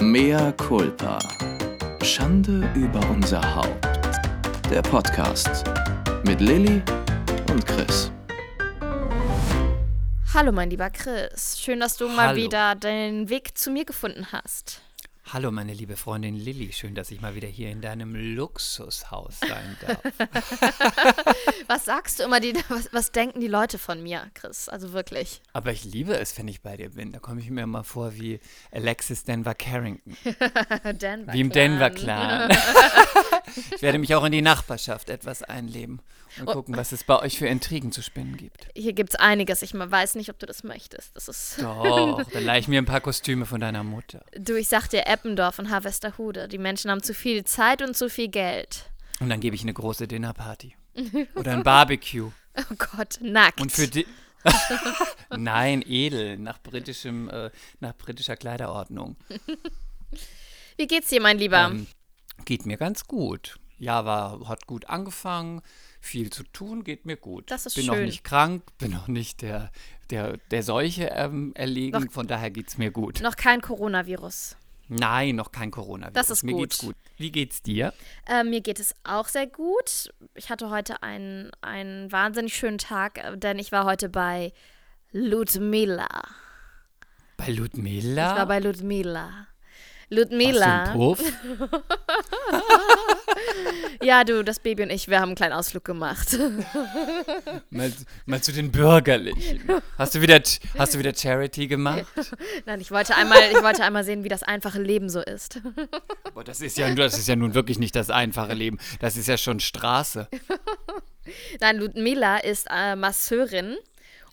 Mea culpa. Schande über unser Haupt. Der Podcast mit Lilly und Chris. Hallo, mein lieber Chris. Schön, dass du mal Hallo. wieder den Weg zu mir gefunden hast. Hallo, meine liebe Freundin Lilly. Schön, dass ich mal wieder hier in deinem Luxushaus sein darf. Was sagst du immer? Die, was, was denken die Leute von mir, Chris? Also wirklich. Aber ich liebe es, wenn ich bei dir bin. Da komme ich mir immer vor wie Alexis Denver Carrington. Denver Wie im Denver Clan. ich werde mich auch in die Nachbarschaft etwas einleben und gucken, was es bei euch für Intrigen zu spinnen gibt. Hier gibt es einiges. Ich weiß nicht, ob du das möchtest. Das ist. Doch, dann leih ich mir ein paar Kostüme von deiner Mutter. Du, ich sag dir, Eppendorf und Harvesterhude. Die Menschen haben zu viel Zeit und zu viel Geld. Und dann gebe ich eine große Dinnerparty. Oder ein Barbecue. Oh Gott, nackt. Und für die. Nein, edel, nach britischem, äh, nach britischer Kleiderordnung. Wie geht's dir, mein Lieber? Ähm, geht mir ganz gut. Java hat gut angefangen, viel zu tun, geht mir gut. Das ist bin noch schön. nicht krank, bin noch nicht der, der, der Seuche ähm, erlegen, Noch- von daher geht es mir gut. Noch kein Coronavirus. Nein, noch kein Coronavirus. Das ist mir gut. geht's gut. Wie geht's dir? Äh, mir geht es auch sehr gut. Ich hatte heute einen, einen wahnsinnig schönen Tag, äh, denn ich war heute bei Ludmila. Bei Ludmilla? Ich war bei Ludmila. Ludmila. Puff? Ja, du, das Baby und ich, wir haben einen kleinen Ausflug gemacht. mal, mal zu den Bürgerlichen. Hast du wieder, hast du wieder Charity gemacht? Nein, ich wollte einmal, ich wollte einmal sehen, wie das einfache Leben so ist. Boah, das ist ja, das ist ja nun wirklich nicht das einfache Leben. Das ist ja schon Straße. Nein, Ludmila ist äh, Masseurin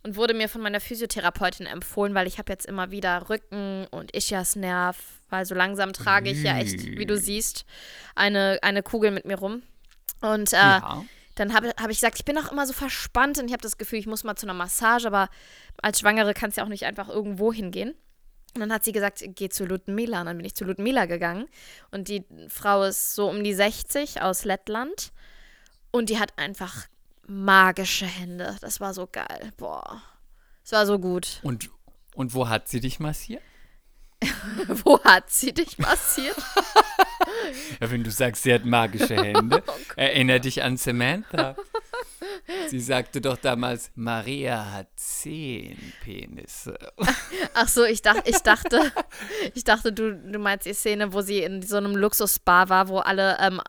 und wurde mir von meiner Physiotherapeutin empfohlen, weil ich habe jetzt immer wieder Rücken und Ischiasnerv, weil so langsam trage ich ja echt, wie du siehst, eine, eine Kugel mit mir rum. Und äh, Ja. dann habe hab ich gesagt, ich bin auch immer so verspannt und ich habe das Gefühl, ich muss mal zu einer Massage, aber als Schwangere kannst du ja auch nicht einfach irgendwo hingehen. Und dann hat sie gesagt, geh zu Ludmila. Und dann bin ich zu Ludmila gegangen. Und die Frau ist so um die 60 aus Lettland. Und die hat einfach magische Hände. Das war so geil. Boah. Es war so gut. Und, und wo hat sie dich massiert? Wo hat sie dich massiert? Ja, wenn du sagst, sie hat magische Hände, Oh erinner dich an Samantha. Sie sagte doch damals, Maria hat zehn Penisse. Ach so, ich, dach, ich dachte, ich dachte, du, du meinst die Szene, wo sie in so einem Luxusspa war, wo alle ähm,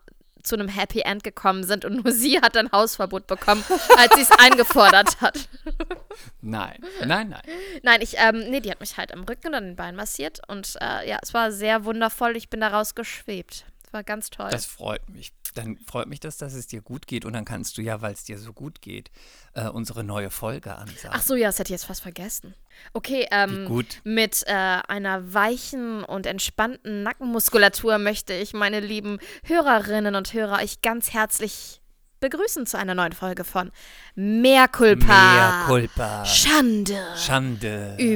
zu einem Happy End gekommen sind und nur sie hat ein Hausverbot bekommen, als sie es eingefordert hat. Nein, nein, nein. Nein, ich, ähm, nee, die hat mich halt am Rücken und an den Beinen massiert und äh, ja, es war sehr wundervoll. Ich bin daraus geschwebt. Es war ganz toll. Das freut mich. Dann freut mich das, dass es dir gut geht. Und dann kannst du ja, weil es dir so gut geht, äh, unsere neue Folge ansagen. Ach so, ja, das hätte ich jetzt fast vergessen. Okay, ähm, mit äh, einer weichen und entspannten Nackenmuskulatur möchte ich meine lieben Hörerinnen und Hörer euch ganz herzlich begrüßen zu einer neuen Folge von Mehr Culpa. Mea culpa. Schande Schande. über,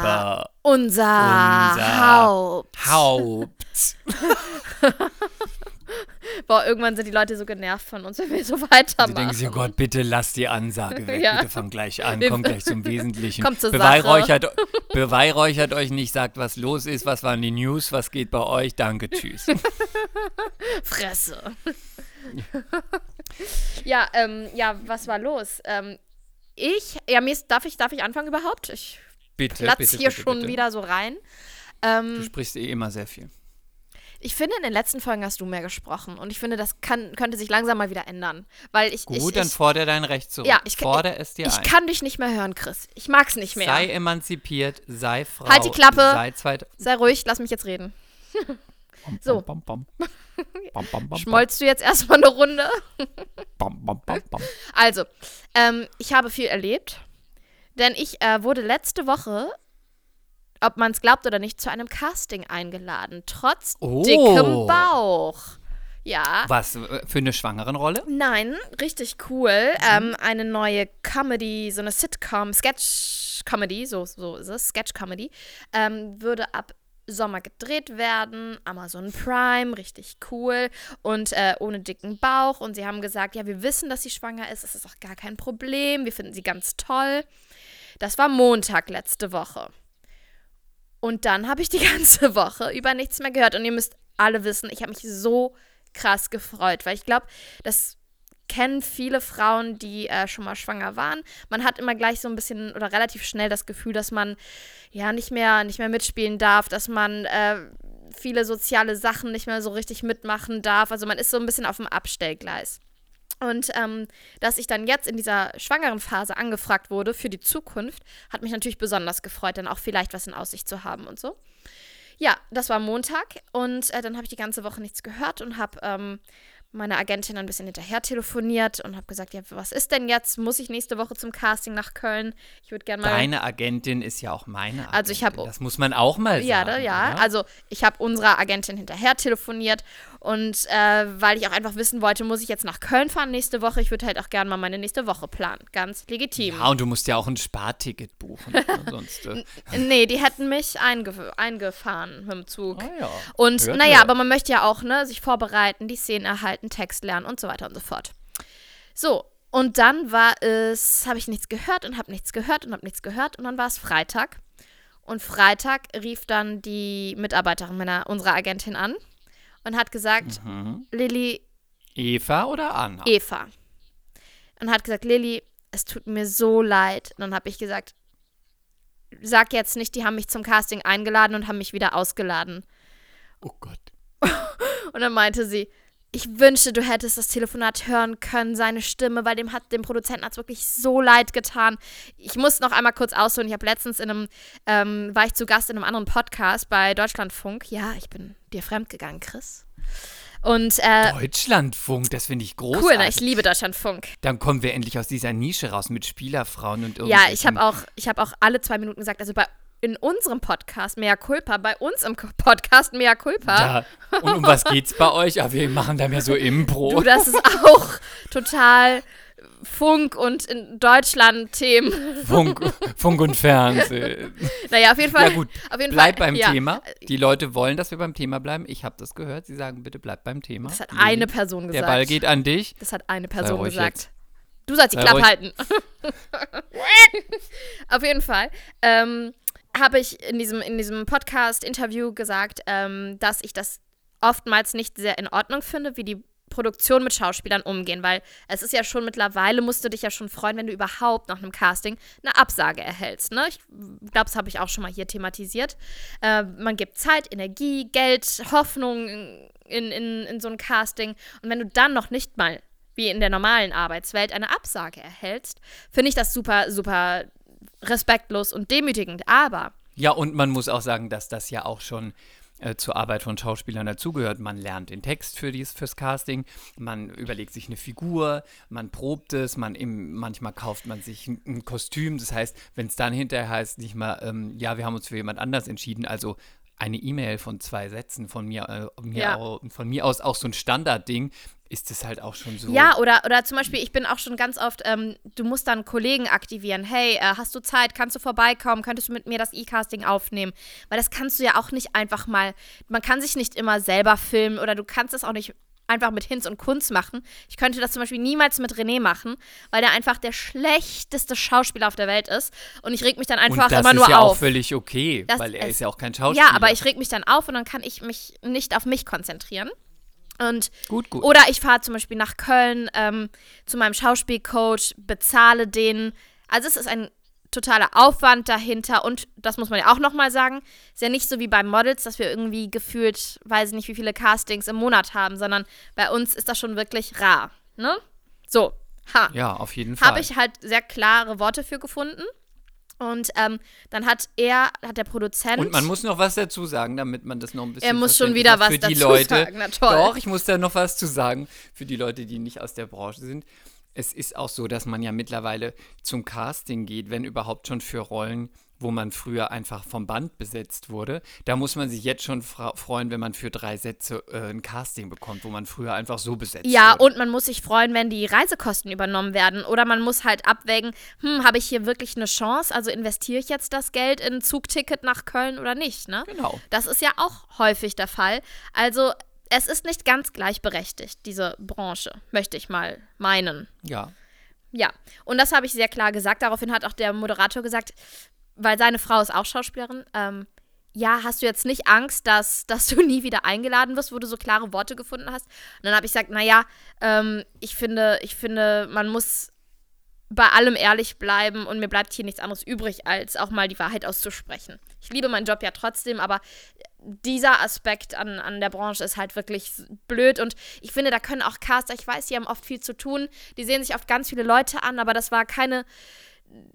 über unser, unser Haupt. Haupt. Boah, irgendwann sind die Leute so genervt von uns, wenn wir so Sie weitermachen. denken sich, oh Gott, bitte lass die Ansage weg. Ja. Bitte fang gleich an, Wir- komm gleich zum Wesentlichen. Kommt zur Beweihräuchert, beweihräuchert euch nicht, sagt, was los ist, was waren die News, was geht bei euch. Danke, tschüss. Fresse. ja, ähm, ja, was war los? Ähm, ich, ja, mir ist, darf ich, darf ich anfangen überhaupt? Ich Bitte, platz bitte, hier bitte, schon bitte. wieder so rein. Du Ähm, sprichst eh immer sehr viel. Ich finde, in den letzten Folgen hast du mehr gesprochen und ich finde, das kann, könnte sich langsam mal wieder ändern, weil ich, Gut, ich, dann ich, fordere dein Recht zurück. Ja, ich Fordere es dir ich ein. kann dich nicht mehr hören, Chris. Ich mag's nicht mehr. Sei emanzipiert, sei Frau. Halt die Klappe. Sei zweit. Sei ruhig, lass mich jetzt reden. So. Bam, bam, bam. Schmollst du jetzt erstmal eine Runde? bam, bam, bam, bam. Also, ähm, ich habe viel erlebt, denn ich äh, wurde letzte Woche, ob man es glaubt oder nicht, zu einem Casting eingeladen, trotz Oh. dickem Bauch. Ja. Was, äh, für eine Schwangerenrolle? Nein, richtig cool. Ähm, eine neue Comedy, so eine Sitcom, Sketch-Comedy, so, so ist es, Sketch-Comedy, ähm, würde ab Sommer gedreht werden, Amazon Prime, richtig cool und äh, ohne dicken Bauch. Und sie haben gesagt, ja, wir wissen, dass sie schwanger ist, das ist auch gar kein Problem, wir finden sie ganz toll. Das war Montag letzte Woche. Und dann habe ich die ganze Woche über nichts mehr gehört. Und ihr müsst alle wissen, ich habe mich so krass gefreut, weil ich glaube, das kennen viele Frauen, die äh, schon mal schwanger waren. Man hat immer gleich so ein bisschen oder relativ schnell das Gefühl, dass man ja nicht mehr, nicht mehr mitspielen darf, dass man äh, viele soziale Sachen nicht mehr so richtig mitmachen darf. Also man ist so ein bisschen auf dem Abstellgleis. Und ähm, dass ich dann jetzt in dieser schwangeren Phase angefragt wurde für die Zukunft, hat mich natürlich besonders gefreut, dann auch vielleicht was in Aussicht zu haben und so. Ja, das war Montag und äh, dann habe ich die ganze Woche nichts gehört und habe ähm, meine Agentin ein bisschen hinterher telefoniert und habe gesagt, ja, was ist denn jetzt? Muss ich nächste Woche zum Casting nach Köln? Ich würde gerne mal. Deine Agentin ist ja auch meine Agentin. Also ich habe. Das muss man auch mal ja, sagen. Da, ja, oder? also ich habe unserer Agentin hinterher telefoniert und äh, weil ich auch einfach wissen wollte, muss ich jetzt nach Köln fahren nächste Woche? Ich würde halt auch gerne mal meine nächste Woche planen. Ganz legitim. Ja, und du musst ja auch ein Sparticket buchen. sonst, äh. nee, die hätten mich eingef eingefahren mit dem Zug. Ah, ja. Und Hört, naja, hört. aber man möchte ja auch ne, sich vorbereiten, die Szenen erhalten, Text lernen und so weiter und so fort. So, und dann war es, habe ich nichts gehört und habe nichts gehört und habe nichts gehört und dann war es Freitag. Und Freitag rief dann die Mitarbeiterin meiner, unserer Agentin an und hat gesagt, Mhm. Lilly, Eva oder Anna? Eva. Und hat gesagt, Lilly, es tut mir so leid. Und dann habe ich gesagt, sag jetzt nicht, die haben mich zum Casting eingeladen und haben mich wieder ausgeladen. Oh Gott. Und dann meinte sie, ich wünschte, du hättest das Telefonat hören können, seine Stimme, weil dem hat dem Produzenten hat es wirklich so leid getan. Ich muss noch einmal kurz ausholen. Ich habe letztens in einem, ähm, war ich zu Gast in einem anderen Podcast bei Deutschlandfunk. Ja, ich bin dir fremdgegangen, Chris. Und äh, Deutschlandfunk, das finde ich großartig. cool, ne? ich liebe Deutschlandfunk. Dann kommen wir endlich aus dieser Nische raus mit Spielerfrauen und Ja, irgendwelchen- ich habe auch, ich habe auch alle zwei Minuten gesagt, also bei in unserem Podcast Mea Culpa, bei uns im Podcast Mea Culpa. Ja. Und um was geht's bei euch? Aber wir machen da mehr so Impro. Du, das ist auch total Funk und in Deutschland Themen. Funk, Funk und Fernsehen. Naja, auf jeden Fall. Ja gut, auf jeden bleib Fall, beim ja. Thema. Die Leute wollen, dass wir beim Thema bleiben. Ich habe das gehört. Sie sagen, bitte bleib beim Thema. Das hat Lili, eine Person Der gesagt. Ball geht an dich. Das hat eine Person gesagt. jetzt. Du sollst die Klappe halten. Auf jeden Fall ähm, habe ich in diesem, in diesem Podcast-Interview gesagt, ähm, dass ich das oftmals nicht sehr in Ordnung finde, wie die Produktion mit Schauspielern umgehen, weil es ist ja schon mittlerweile, musst du dich ja schon freuen, wenn du überhaupt nach einem Casting eine Absage erhältst. Ne? Ich glaube, das habe ich auch schon mal hier thematisiert. Äh, man gibt Zeit, Energie, Geld, Hoffnung in, in, in so ein Casting und wenn du dann noch nicht mal wie in der normalen Arbeitswelt eine Absage erhältst, finde ich das super, super respektlos und demütigend. Aber Ja, und man muss auch sagen, dass das ja auch schon äh, zur Arbeit von Schauspielern dazugehört. Man lernt den Text für dies, fürs Casting, man überlegt sich eine Figur, man probt es, man im, manchmal kauft man sich ein, ein Kostüm. Das heißt, wenn es dann hinterher heißt, nicht mal, ähm, ja, wir haben uns für jemand anders entschieden, also eine E-Mail von zwei Sätzen von mir, äh, mir Ja. au, von mir aus auch so ein Standardding, ist es halt auch schon so. Ja, oder, oder zum Beispiel, ich bin auch schon ganz oft, ähm, du musst dann Kollegen aktivieren. Hey, äh, hast du Zeit? Kannst du vorbeikommen? Könntest du mit mir das E-Casting aufnehmen? Weil das kannst du ja auch nicht einfach mal, man kann sich nicht immer selber filmen oder du kannst es auch nicht einfach mit Hinz und Kunz machen. Ich könnte das zum Beispiel niemals mit René machen, weil der einfach der schlechteste Schauspieler auf der Welt ist. Und ich reg mich dann einfach und das immer ist nur ja auf. auch völlig okay, Das weil er ist- ist ja auch kein Schauspieler. Ja, aber ich reg mich dann auf und dann kann ich mich nicht auf mich konzentrieren. Und Gut, gut. oder ich fahre zum Beispiel nach Köln ähm, zu meinem Schauspielcoach, bezahle den. Also es ist ein totaler Aufwand dahinter und das muss man ja auch nochmal sagen, ist ja nicht so wie bei Models, dass wir irgendwie gefühlt, weiß ich nicht, wie viele Castings im Monat haben, sondern bei uns ist das schon wirklich rar. Ne? So, ha. Ja, auf jeden Fall. Habe ich halt sehr klare Worte für gefunden. Und ähm, dann hat er, hat der Produzent. Und man muss noch was dazu sagen, damit man das noch ein bisschen. Er muss schon wieder was für die dazu Leute. sagen, na toll. Doch, ich muss da noch was zu sagen für die Leute, die nicht aus der Branche sind. Es ist auch so, dass man ja mittlerweile zum Casting geht, wenn überhaupt schon für Rollen, wo man früher einfach vom Band besetzt wurde. Da muss man sich jetzt schon freuen, wenn man für drei Sätze äh, ein Casting bekommt, wo man früher einfach so besetzt Ja, wurde. und man muss sich freuen, wenn die Reisekosten übernommen werden. Oder man muss halt abwägen, hm, habe ich hier wirklich eine Chance? Also investiere ich jetzt das Geld in ein Zugticket nach Köln oder nicht, ne? Genau. Das ist ja auch häufig der Fall. Also es ist nicht ganz gleichberechtigt, diese Branche, möchte ich mal meinen. Ja. Ja, und das habe ich sehr klar gesagt. Daraufhin hat auch der Moderator gesagt, weil seine Frau ist auch Schauspielerin, ähm, ja, hast du jetzt nicht Angst, dass, dass du nie wieder eingeladen wirst, wo du so klare Worte gefunden hast? Und dann habe ich gesagt, naja, ähm, ich finde, ich finde, man muss bei allem ehrlich bleiben und mir bleibt hier nichts anderes übrig, als auch mal die Wahrheit auszusprechen. Ich liebe meinen Job ja trotzdem, aber dieser Aspekt an, an der Branche ist halt wirklich blöd und ich finde, da können auch Caster, ich weiß, die haben oft viel zu tun, die sehen sich oft ganz viele Leute an, aber das war keine,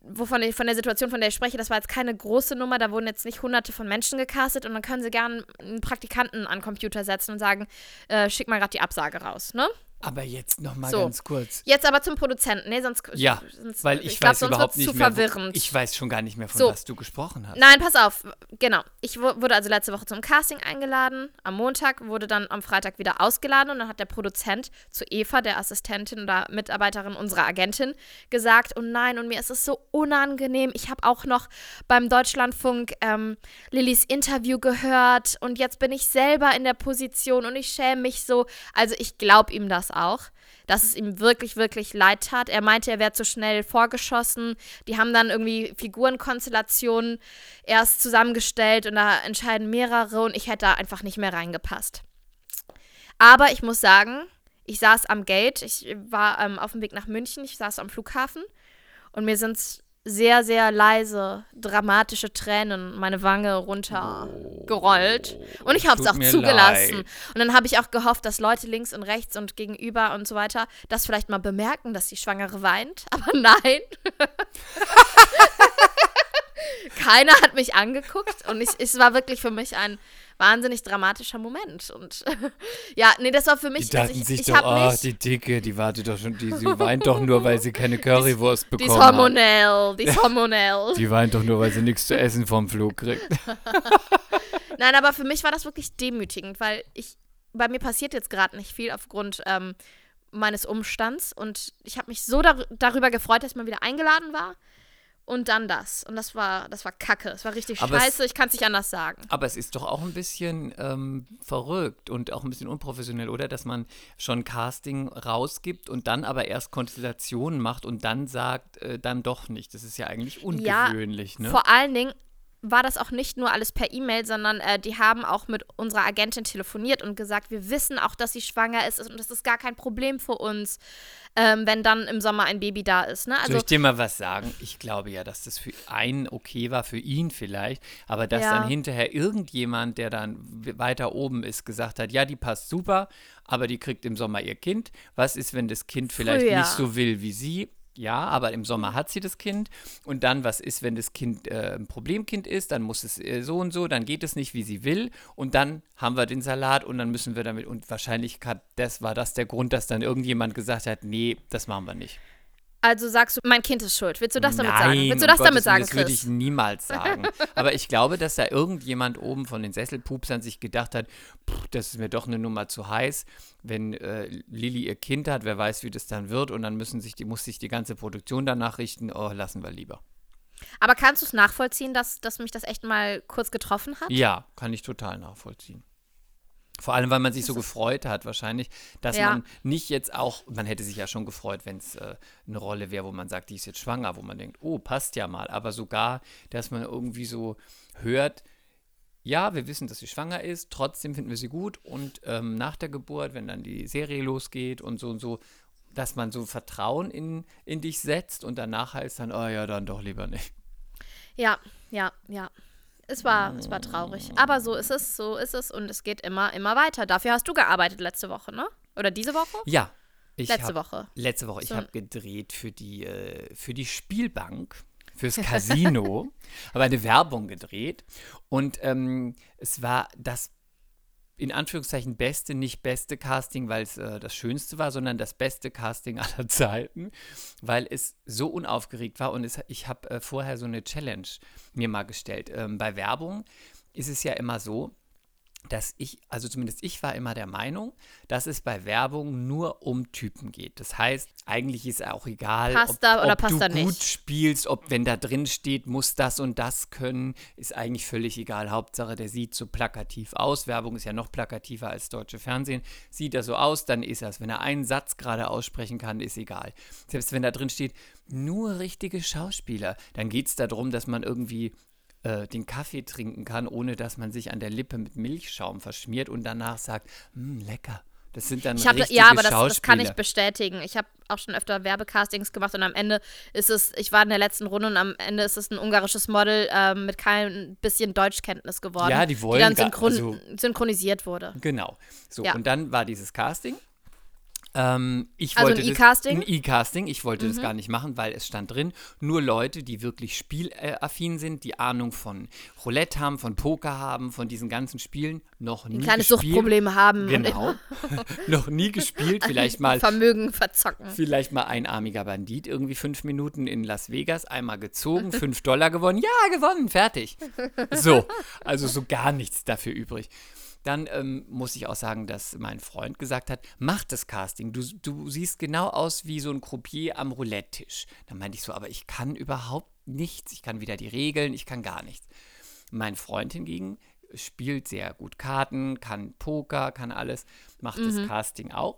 wovon ich, von der Situation, von der ich spreche, das war jetzt keine große Nummer, da wurden jetzt nicht hunderte von Menschen gecastet und dann können sie gerne einen Praktikanten an den Computer setzen und sagen, äh, schick mal gerade die Absage raus, ne? Aber jetzt noch mal So. ganz kurz. Jetzt aber zum Produzenten, ne? Sonst, Ja, sonst, weil ich, glaub, weiß überhaupt nicht zu mehr. verwirrend. Wo, ich weiß schon gar nicht mehr, von So. was du gesprochen hast. Nein, pass auf. Genau. Ich wu- wurde also letzte Woche zum Casting eingeladen. Am Montag wurde dann am Freitag wieder ausgeladen und dann hat der Produzent zu Eva, der Assistentin oder Mitarbeiterin unserer Agentin, gesagt: Oh nein, und mir ist es so unangenehm. Ich habe auch noch beim Deutschlandfunk ähm, Lillys Interview gehört und jetzt bin ich selber in der Position und ich schäme mich so. Also ich glaube ihm das auch dass es ihm wirklich, wirklich leid tat. Er meinte, er wäre zu schnell vorgeschossen. Die haben dann irgendwie Figurenkonstellationen erst zusammengestellt und da entscheiden mehrere und ich hätte da einfach nicht mehr reingepasst. Aber ich muss sagen, ich saß am Gate, ich war ähm, auf dem Weg nach München, ich saß am Flughafen und mir sind sehr, sehr leise, dramatische Tränen meine Wange runtergerollt. Und ich habe es auch zugelassen. leid. Und dann habe ich auch gehofft, dass Leute links und rechts und gegenüber und so weiter das vielleicht mal bemerken, dass die Schwangere weint. Aber nein. Keiner hat mich angeguckt und ich, es war wirklich für mich ein wahnsinnig dramatischer Moment. Und ja, nee, das war für mich. Die dachten also ich, sich ich doch, oh, die Dicke, die wartet doch schon, die, sie weint doch nur, weil sie keine Currywurst die bekommen ist hormonell, die ist hormonell. Die weint doch nur, weil sie nichts zu essen vom Flug kriegt. Nein, aber für mich war das wirklich demütigend, weil ich, bei mir passiert jetzt gerade nicht viel aufgrund ähm, meines Umstands und ich habe mich so dar darüber gefreut, dass ich mal wieder eingeladen war und dann das. Und das war, das war kacke. Es war richtig Aber es- scheiße, ich kann es nicht anders sagen. Aber es ist doch auch ein bisschen ähm, verrückt und auch ein bisschen unprofessionell, oder? Dass man schon Casting rausgibt und dann aber erst Konstellationen macht und dann sagt, äh, dann doch nicht. Das ist ja eigentlich ungewöhnlich, ne? Vor allen Dingen war das auch nicht nur alles per E-Mail, sondern äh, die haben auch mit unserer Agentin telefoniert und gesagt, wir wissen auch, dass sie schwanger ist und das ist gar kein Problem für uns, ähm, wenn dann im Sommer ein Baby da ist. Ne? Soll Also ich dir mal was sagen? Ich glaube ja, dass das für einen okay war, für ihn vielleicht, aber dass Ja. dann hinterher irgendjemand, der dann weiter oben ist, gesagt hat, ja, die passt super, aber die kriegt im Sommer ihr Kind. Was ist, wenn das Kind vielleicht Früher. nicht so will wie sie? Ja, aber im Sommer hat sie das Kind. Und dann, was ist, wenn das Kind äh, ein Problemkind ist? Dann muss es äh, so und so, dann geht es nicht, wie sie will. Und dann haben wir den Salat und dann müssen wir damit. Und wahrscheinlich hat, das war das der Grund, dass dann irgendjemand gesagt hat, nee, das machen wir nicht. Also sagst du, mein Kind ist schuld. Willst du das damit Nein, sagen? Willst du das Gottes damit Willen, sagen, Das würde ich niemals sagen. Aber ich glaube, dass da irgendjemand oben von den Sesselpupsern sich gedacht hat, "Pff, das ist mir doch eine Nummer zu heiß. Wenn äh, Lilly ihr Kind hat, wer weiß, wie das dann wird. Und dann müssen sich die, muss sich die ganze Produktion danach richten. Oh, lassen wir lieber. Aber kannst du es nachvollziehen, dass, dass mich das echt mal kurz getroffen hat? Ja, kann ich total nachvollziehen. Vor allem, weil man sich so gefreut hat, wahrscheinlich, dass Ja. man nicht jetzt auch, man hätte sich ja schon gefreut, wenn es äh, eine Rolle wäre, wo man sagt, die ist jetzt schwanger, wo man denkt, oh, passt ja mal. Aber sogar, dass man irgendwie so hört, ja, wir wissen, dass sie schwanger ist, trotzdem finden wir sie gut und ähm, nach der Geburt, wenn dann die Serie losgeht und so und so, dass man so Vertrauen in, in dich setzt und danach heißt dann, oh ja, dann doch lieber nicht. Ja, ja, ja. Es war, es war traurig. Aber so ist es, so ist es und es geht immer, immer weiter. Dafür hast du gearbeitet letzte Woche, ne? Oder diese Woche? Ja. Ich Letzte hab, Woche. Letzte Woche. Ich So- habe gedreht für die, äh, für die Spielbank, fürs Casino. habe eine Werbung gedreht. Und ähm, es war das in Anführungszeichen beste, nicht beste Casting, weil es äh, das Schönste war, sondern das beste Casting aller Zeiten, weil es so unaufgeregt war und es, ich habe äh, vorher so eine Challenge mir mal gestellt. Ähm, bei Werbung ist es ja immer so, dass ich, also zumindest ich war immer der Meinung, dass es bei Werbung nur um Typen geht. Das heißt, eigentlich ist auch egal, Passt ob, oder ob passt du gut nicht. spielst, ob wenn da drin steht, muss das und das können, ist eigentlich völlig egal. Hauptsache, der sieht so plakativ aus. Werbung ist ja noch plakativer als deutsche Fernsehen. Sieht er so aus, dann ist er es. Wenn er einen Satz gerade aussprechen kann, ist egal. Selbst wenn da drin steht, nur richtige Schauspieler, dann geht es darum, dass man irgendwie äh, den Kaffee trinken kann, ohne dass man sich an der Lippe mit Milchschaum verschmiert und danach sagt, "Mm, lecker. Das sind dann Ich hab, richtige ja, aber das, das kann ich bestätigen. Ich habe auch schon öfter Werbecastings gemacht und am Ende ist es, ich war in der letzten Runde und am Ende ist es ein ungarisches Model ähm, mit kein bisschen Deutschkenntnis geworden. Ja, die wollen Die dann synchron also- synchronisiert wurde. Genau. So, Ja. und dann war dieses Casting. Ähm, ich Also ein wollte das- E-Casting? Mhm. Ein E-Casting. Ich wollte das gar nicht machen, weil es stand drin, nur Leute, die wirklich spielaffin sind, die Ahnung von Roulette haben, von Poker haben, von diesen ganzen Spielen, noch nie Ein kleines gespielt. Suchtproblem haben Genau. noch nie gespielt, vielleicht mal Vermögen verzocken. Vielleicht mal einarmiger Bandit, irgendwie fünf Minuten in Las Vegas, einmal gezogen, fünf Dollar gewonnen, ja, gewonnen, fertig. So, also so gar nichts dafür übrig. Dann ähm, muss ich auch sagen, dass mein Freund gesagt hat, mach das Casting, du, du siehst genau aus wie so ein Croupier am Roulette-Tisch. Dann meinte ich so, aber ich kann überhaupt nichts, ich kann weder die Regeln, ich kann gar nichts. Mein Freund hingegen spielt sehr gut Karten, kann Poker, kann alles, macht das Casting auch.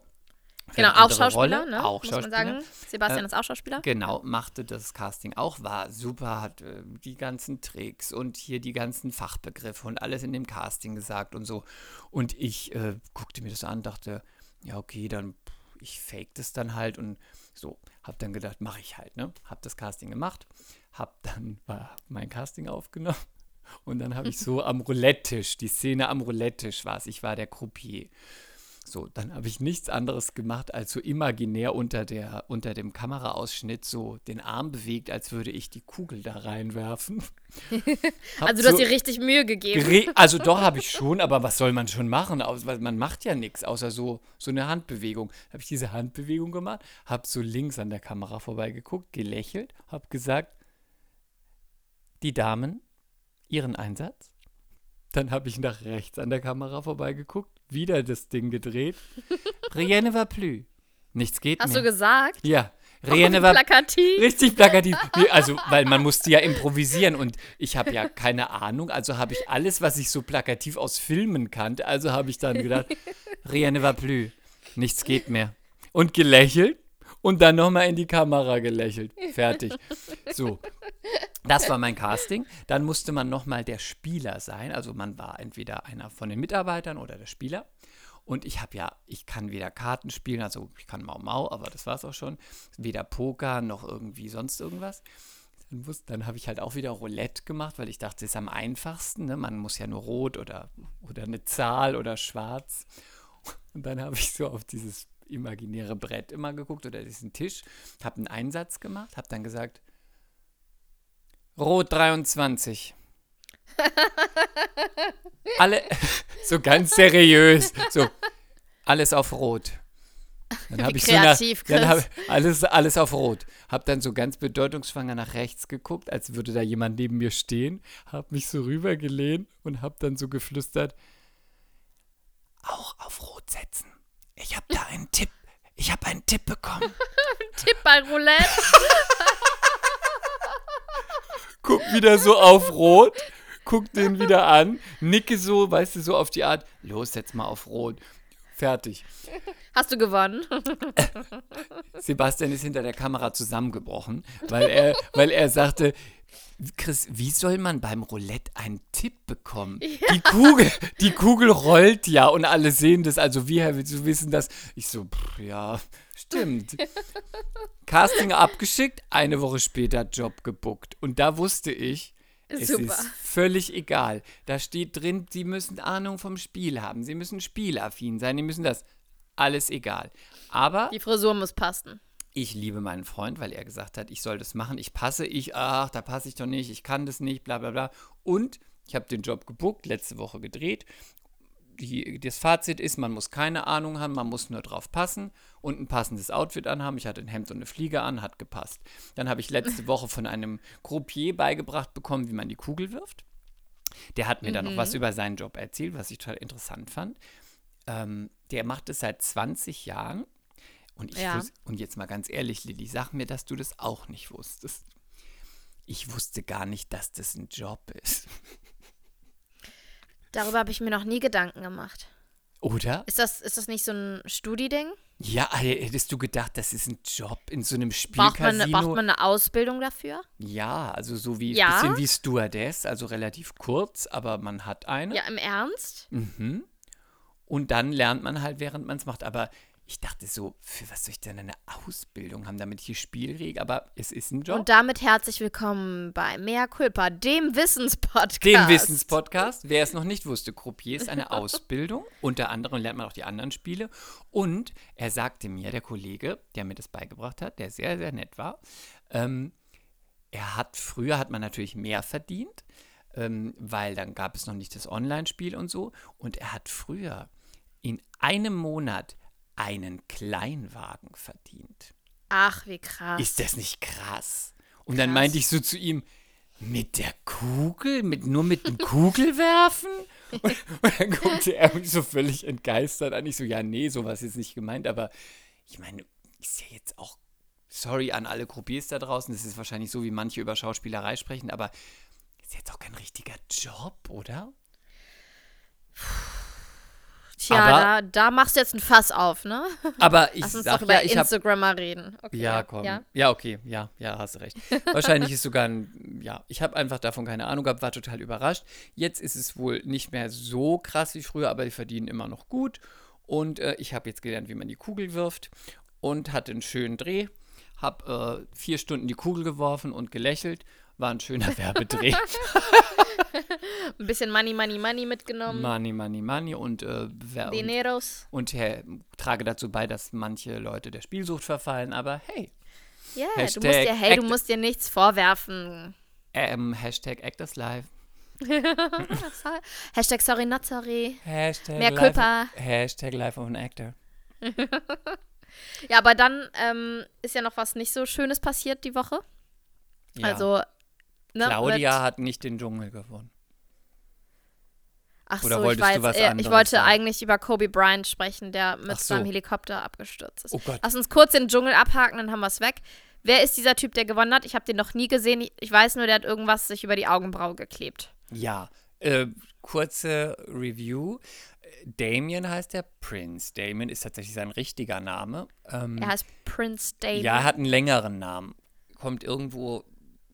Für Genau, auch Schauspieler, Rolle, ne? Auch muss Schauspieler. man sagen. Sebastian Äh, ist auch Schauspieler. Genau, machte das Casting auch, war super, hat äh, die ganzen Tricks und hier die ganzen Fachbegriffe und alles in dem Casting gesagt und so. Und ich äh, guckte mir das an, dachte, ja, okay, dann ich fake das dann halt und so. Hab dann gedacht, mache ich halt, ne? Hab das Casting gemacht, hab dann war mein Casting aufgenommen und dann habe ich so am Roulette-Tisch, die Szene am Roulette-Tisch war es, ich war der Croupier. So, dann habe ich nichts anderes gemacht, als so imaginär unter, der, unter dem Kameraausschnitt so den Arm bewegt, als würde ich die Kugel da reinwerfen. Also du hast so dir richtig Mühe gegeben. Also doch habe ich schon, aber was soll man schon machen? Man macht ja nichts, außer so, so eine Handbewegung. Habe ich diese Handbewegung gemacht, habe so links an der Kamera vorbeigeguckt, gelächelt, habe gesagt, die Damen, ihren Einsatz. Dann habe ich nach rechts an der Kamera vorbeigeguckt, wieder das Ding gedreht. Rien ne va plus. Nichts geht Hast mehr. du gesagt? ja, rien ne va Plakativ. Richtig plakativ. Nee, also, weil man musste ja improvisieren und ich habe ja keine Ahnung. Also habe ich alles, was ich so plakativ aus Filmen kannte. Also habe ich dann gedacht, rien ne va plus. Nichts geht mehr. Und gelächelt und dann nochmal in die Kamera gelächelt. Fertig. So. Das war mein Casting. Dann musste man nochmal der Spieler sein. Also man war entweder einer von den Mitarbeitern oder der Spieler. Und ich habe ja, ich kann weder Karten spielen, also ich kann Mau Mau, aber das war es auch schon. Weder Poker noch irgendwie sonst irgendwas. Dann, dann habe ich halt auch wieder Roulette gemacht, weil ich dachte, das ist am einfachsten. Ne? Man muss ja nur rot oder, oder eine Zahl oder schwarz. Und dann habe ich so auf dieses imaginäre Brett immer geguckt oder diesen Tisch, habe einen Einsatz gemacht, habe dann gesagt, Rot 23. Alle, so ganz seriös, so, alles auf Rot. Dann habe ich kreativ, so nach, dann hab, alles, alles auf Rot. Hab dann so ganz bedeutungsschwanger nach rechts geguckt, als würde da jemand neben mir stehen. Hab mich so rübergelehnt und hab dann so geflüstert, auch auf Rot setzen. Ich habe da einen Tipp. Ich habe einen Tipp bekommen. Tippball-Roulette. Guck wieder so auf Rot. Guck den wieder an. Nicke so, weißt du, so auf die Art. Los, setz mal auf Rot. Fertig. Hast du gewonnen? Sebastian ist hinter der Kamera zusammengebrochen, weil er, weil er sagte, Chris, wie soll man beim Roulette einen Tipp bekommen? Die Kugel, die Kugel rollt ja und alle sehen das. Also wie willst du wissen das? Ich so, pff, ja, stimmt. Casting abgeschickt, eine Woche später Job gebuckt. Und da wusste ich, es Super. ist völlig egal. Da steht drin, sie müssen Ahnung vom Spiel haben. Sie müssen spielaffin sein. Die müssen das. Alles egal. Aber Die Frisur muss passen. ich liebe meinen Freund, weil er gesagt hat, ich soll das machen. Ich passe, ich, ach, da passe ich doch nicht, ich kann das nicht, bla bla bla. Und ich habe den Job gebuckt, letzte Woche gedreht. Die, das Fazit ist, man muss keine Ahnung haben, man muss nur drauf passen und ein passendes Outfit anhaben. Ich hatte ein Hemd und eine Fliege an, hat gepasst. Dann habe ich letzte Woche von einem Croupier beigebracht bekommen, wie man die Kugel wirft. Der hat mir dann noch was über seinen Job erzählt, was ich total interessant fand. Ähm, der macht es seit 20 Jahren. Und, ich Ja. wus- und jetzt mal ganz ehrlich, Lilly, sag mir, dass du das auch nicht wusstest. Ich wusste gar nicht, dass das ein Job ist. Darüber habe ich mir noch nie Gedanken gemacht. Oder? Ist das, ist das nicht so ein Studi-Ding? Ja, hättest du gedacht, das ist ein Job in so einem Braucht Spielcasino? eine, braucht man eine Ausbildung dafür? ja, also so wie Ja? bisschen wie Stewardess, also relativ kurz, aber man hat eine. Ja, im Ernst? Mhm. Und dann lernt man halt, während man es macht. Aber ich dachte so, für was soll ich denn eine Ausbildung haben, damit ich hier Spielregel? Aber es ist ein Job. Und damit herzlich willkommen bei Mea Culpa, dem Wissenspodcast. Dem Wissenspodcast. Wer es noch nicht wusste, Croupier ist eine Ausbildung. Unter anderem lernt man auch die anderen Spiele. Und er sagte mir, der Kollege, der mir das beigebracht hat, der sehr, sehr nett war, ähm, er hat, früher hat man natürlich mehr verdient, ähm, weil dann gab es noch nicht das Online-Spiel und so. Und er hat früher in einem Monat einen Kleinwagen verdient. Ach, wie krass. Ist das nicht krass? Und dann Krass. meinte ich so zu ihm, mit der Kugel? Mit, nur mit dem Kugelwerfen? und, und dann guckte er mich so völlig entgeistert an. Ich so, ja, nee, sowas ist nicht gemeint, aber ich meine, ist ja jetzt auch, sorry an alle Groupiers da draußen, das ist wahrscheinlich so, wie manche über Schauspielerei sprechen, aber ist jetzt auch kein richtiger Job, oder? Tja, aber- da, da machst du jetzt ein Fass auf, ne? Aber ich Lass uns sag doch über ja, ich habe Instagram mal reden. Okay, Ja, komm. Ja? Ja? okay. Ja, ja, hast du recht. Wahrscheinlich ist sogar ein, ja, ich habe einfach davon keine Ahnung gehabt, war total überrascht. Jetzt ist es wohl nicht mehr so krass wie früher, aber die verdienen immer noch gut. Und äh, ich habe jetzt gelernt, wie man die Kugel wirft und hatte einen schönen Dreh. Hab äh, vier Stunden die Kugel geworfen und gelächelt. War ein schöner Werbedreh. Ein bisschen Money, Money, Money mitgenommen. money, money, money. Und, äh, wer, und, Dineros. und äh, trage dazu bei, dass manche Leute der Spielsucht verfallen. Aber hey, Ja, du musst dir, hey, du musst dir nichts vorwerfen. ähm, Hashtag Actors Live. Hashtag sorry, not sorry. Hashtag Mehr Culpa. Hashtag Life of an Actor. Ja, aber dann ähm, ist ja noch was nicht so Schönes passiert die Woche. Ja. Also, ne, Claudia hat nicht den Dschungel gewonnen. Ach oder so, ich, was eher- ich wollte sagen? eigentlich über Kobe Bryant sprechen, der mit so. seinem Helikopter abgestürzt ist. Oh Gott. Lass uns kurz den Dschungel abhaken, dann haben wir es weg. Wer ist dieser Typ, der gewonnen hat? Ich habe den noch nie gesehen. Ich- Ich weiß nur, der hat irgendwas sich über die Augenbraue geklebt. Ja, äh, kurze Review. Damien heißt der Prince. Damien ist tatsächlich sein richtiger Name. Ähm, Er heißt Prince Damien. ja, er hat einen längeren Namen. Kommt irgendwo,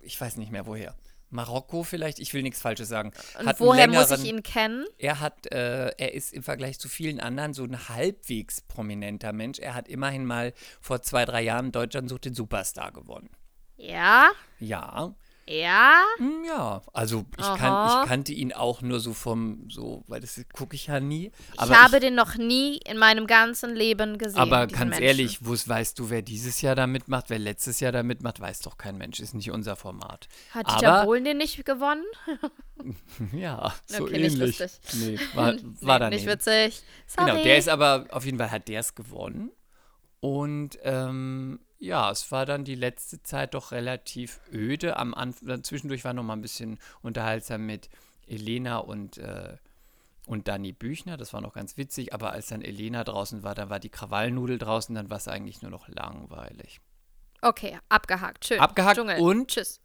ich weiß nicht mehr woher. Marokko vielleicht, ich will nichts Falsches sagen. Und woher muss längeren- ich ihn kennen? Er hat, äh, er ist im Vergleich zu vielen anderen so ein halbwegs prominenter Mensch. Er hat immerhin mal vor zwei, drei Jahren Deutschland sucht den Superstar gewonnen. Ja, Ja, ja. hm, ja. Also ich, kan Aha. ich kannte ihn auch nur so vom, so, weil das gucke ich ja nie. Ich habe den noch nie in meinem ganzen Leben gesehen. aber ganz Menschen. ehrlich, wo's, weißt du, wer dieses Jahr da mitmacht, wer letztes Jahr da mitmacht, weiß doch kein Mensch. Ist nicht unser Format. Hat Dieter Bohlen den nicht gewonnen? Ja, so Okay, nicht ähnlich. lustig. Nee, war, war nee, da nicht nicht. witzig. Sorry. Genau, der ist aber, auf jeden Fall hat der es gewonnen. Und ähm, ja, es war dann die letzte Zeit doch relativ öde. Am Anfang, zwischendurch war noch mal ein bisschen unterhaltsam mit Elena und, äh, und Dani Büchner. Das war noch ganz witzig. Aber als dann Elena draußen war, dann war die Krawallnudel draußen, dann war es eigentlich nur noch langweilig. Okay, abgehakt. Schön. Abgehakt Dschungel. und- Tschüss.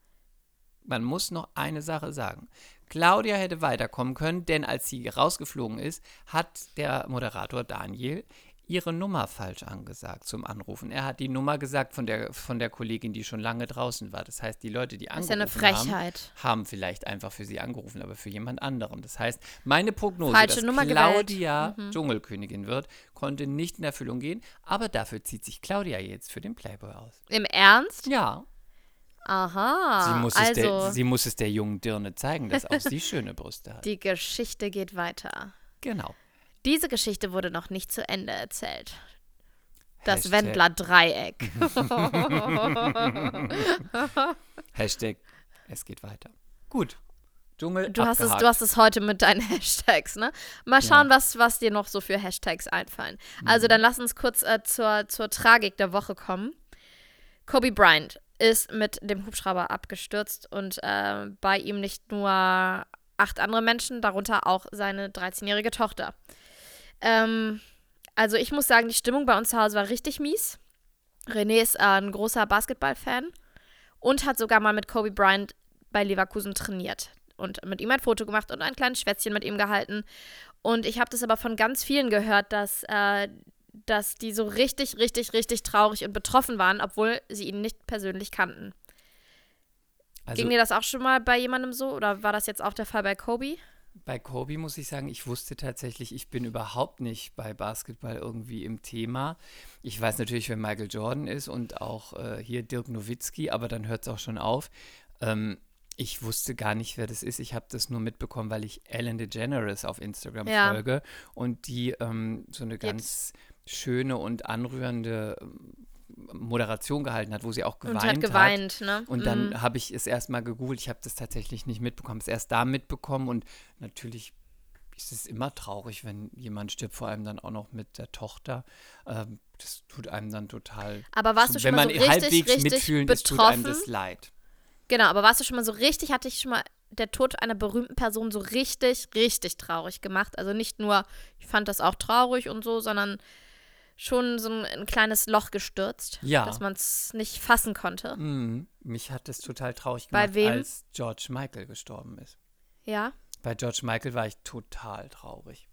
man muss noch eine Sache sagen. Claudia hätte weiterkommen können, denn als sie rausgeflogen ist, hat der Moderator Daniel ihre Nummer falsch angesagt zum Anrufen. Er hat die Nummer gesagt von der, von der Kollegin, die schon lange draußen war. Das heißt, die Leute, die Das ist ja angerufen eine haben, Frechheit. haben vielleicht einfach für sie angerufen, aber für jemand anderen. Das heißt, meine Prognose, Falsche dass Nummer gewählt. Mhm. Claudia Dschungelkönigin wird, konnte nicht in Erfüllung gehen, aber dafür zieht sich Claudia jetzt für den Playboy aus. Im Ernst? Ja, Aha. sie, muss es also, der, sie muss es der jungen Dirne zeigen, dass auch sie schöne Brüste hat. die Geschichte geht weiter. Genau. Diese Geschichte wurde noch nicht zu Ende erzählt. Das Hashtag- Wendler-Dreieck. Hashtag, es geht weiter. Gut. Dschungel Du hast, es, du hast es heute mit deinen Hashtags, ne? Mal schauen, was, was dir noch so für Hashtags einfallen. Mhm. Also dann lass uns kurz äh, zur, zur Tragik der Woche kommen. Kobe Bryant ist mit dem Hubschrauber abgestürzt und äh, bei ihm nicht nur acht andere Menschen, darunter auch seine 13-jährige Tochter. Ähm, also ich muss sagen, die Stimmung bei uns zu Hause war richtig mies. René ist äh, ein großer Basketballfan und hat sogar mal mit Kobe Bryant bei Leverkusen trainiert und mit ihm ein Foto gemacht und ein kleines Schwätzchen mit ihm gehalten. Und ich habe das aber von ganz vielen gehört, dass äh, dass die so richtig, richtig, richtig traurig und betroffen waren, obwohl sie ihn nicht persönlich kannten. Also Ging dir das auch schon mal bei jemandem so oder war das jetzt auch der Fall bei Kobe? Bei Kobe muss ich sagen, ich wusste tatsächlich, ich bin überhaupt nicht bei Basketball irgendwie im Thema. Ich weiß natürlich, wer Michael Jordan ist und auch äh, hier Dirk Nowitzki, aber dann hört es auch schon auf. Ähm, ich wusste gar nicht, wer das ist. Ich habe das nur mitbekommen, weil ich Ellen DeGeneres auf Instagram Ja. folge und die ähm, so eine ganz schöne und anrührende ähm, Moderation gehalten hat, wo sie auch geweint und hat geweint, ne? und dann Mhm. habe ich es erstmal gegoogelt. Ich habe das tatsächlich nicht mitbekommen. Es erst da mitbekommen und natürlich ist es immer traurig, wenn jemand stirbt, vor allem dann auch noch mit der Tochter. Ähm, das tut einem dann total. Aber warst du schon mal so richtig, halbwegs richtig mitfühlen ist, tut einem betroffen? das leid. Genau, aber warst du schon mal so richtig, hatte ich schon mal der Tod einer berühmten Person so richtig, richtig traurig gemacht? Also nicht nur, ich fand das auch traurig und so, sondern schon so ein, ein kleines Loch gestürzt, Ja. dass man es nicht fassen konnte. Mhm. Mich hat das total traurig Bei gemacht, wem? als George Michael gestorben ist. Ja. Bei George Michael war ich total traurig.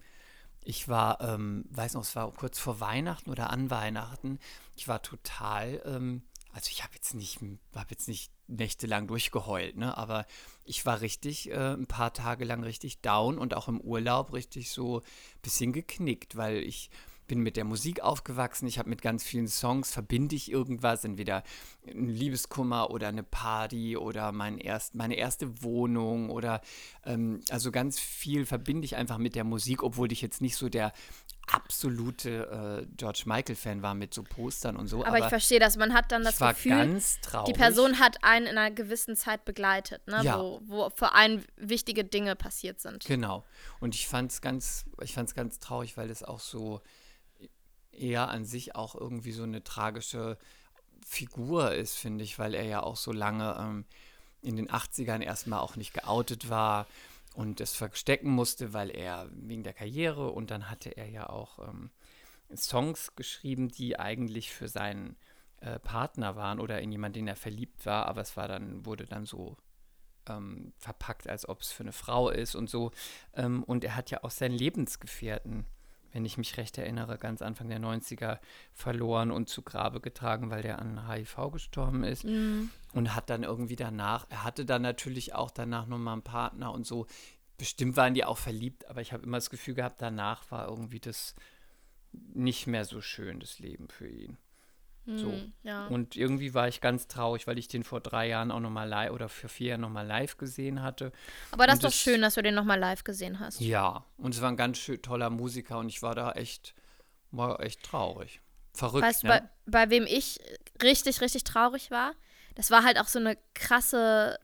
Ich war, ähm, weiß noch, es war kurz vor Weihnachten oder an Weihnachten. Ich war total, ähm, also ich habe jetzt nicht, habe jetzt nicht nächtelang durchgeheult, ne? Aber ich war richtig, äh, ein paar Tage lang richtig down und auch im Urlaub richtig so ein bisschen geknickt, weil ich bin mit der Musik aufgewachsen. Ich habe mit ganz vielen Songs verbinde ich irgendwas, entweder ein Liebeskummer oder eine Party oder mein erst, meine erste Wohnung oder ähm, also ganz viel verbinde ich einfach mit der Musik, obwohl ich jetzt nicht so der absolute äh, George Michael-Fan war mit so Postern und so. Aber, ich verstehe das. Man hat dann das Gefühl, die Person hat einen in einer gewissen Zeit begleitet, ne? Ja. wo, wo für einen wichtige Dinge passiert sind. Genau. Und ich fand es ganz, ich fand's ganz traurig, weil es auch so eher an sich auch irgendwie so eine tragische Figur ist, finde ich, weil er ja auch so lange ähm, in den 80ern erstmal auch nicht geoutet war und es verstecken musste, weil er wegen der Karriere und dann hatte er ja auch ähm, Songs geschrieben, die eigentlich für seinen äh, Partner waren oder in jemanden, den er verliebt war, aber es war dann, wurde dann so ähm, verpackt, als ob es für eine Frau ist und so. Ähm, und er hat ja auch seinen Lebensgefährten, wenn ich mich recht erinnere, ganz Anfang der 90er verloren und zu Grabe getragen, weil der an HIV gestorben ist. Mhm. Und hat dann irgendwie danach, er hatte dann natürlich auch danach nochmal einen Partner und so. Bestimmt waren die auch verliebt, aber ich habe immer das Gefühl gehabt, danach war irgendwie das nicht mehr so schön, das Leben für ihn. So. Mhm, ja. Und irgendwie war ich ganz traurig, weil ich den vor drei Jahren auch nochmal live oder für vier Jahren nochmal live gesehen hatte. Aber das und ist doch schön, dass du den nochmal live gesehen hast. Ja, und es war ein ganz schön toller Musiker und ich war da echt, war echt traurig. Verrückt, Weißt du, ne? bei, bei wem ich richtig, richtig traurig war? Das war halt auch so eine krasse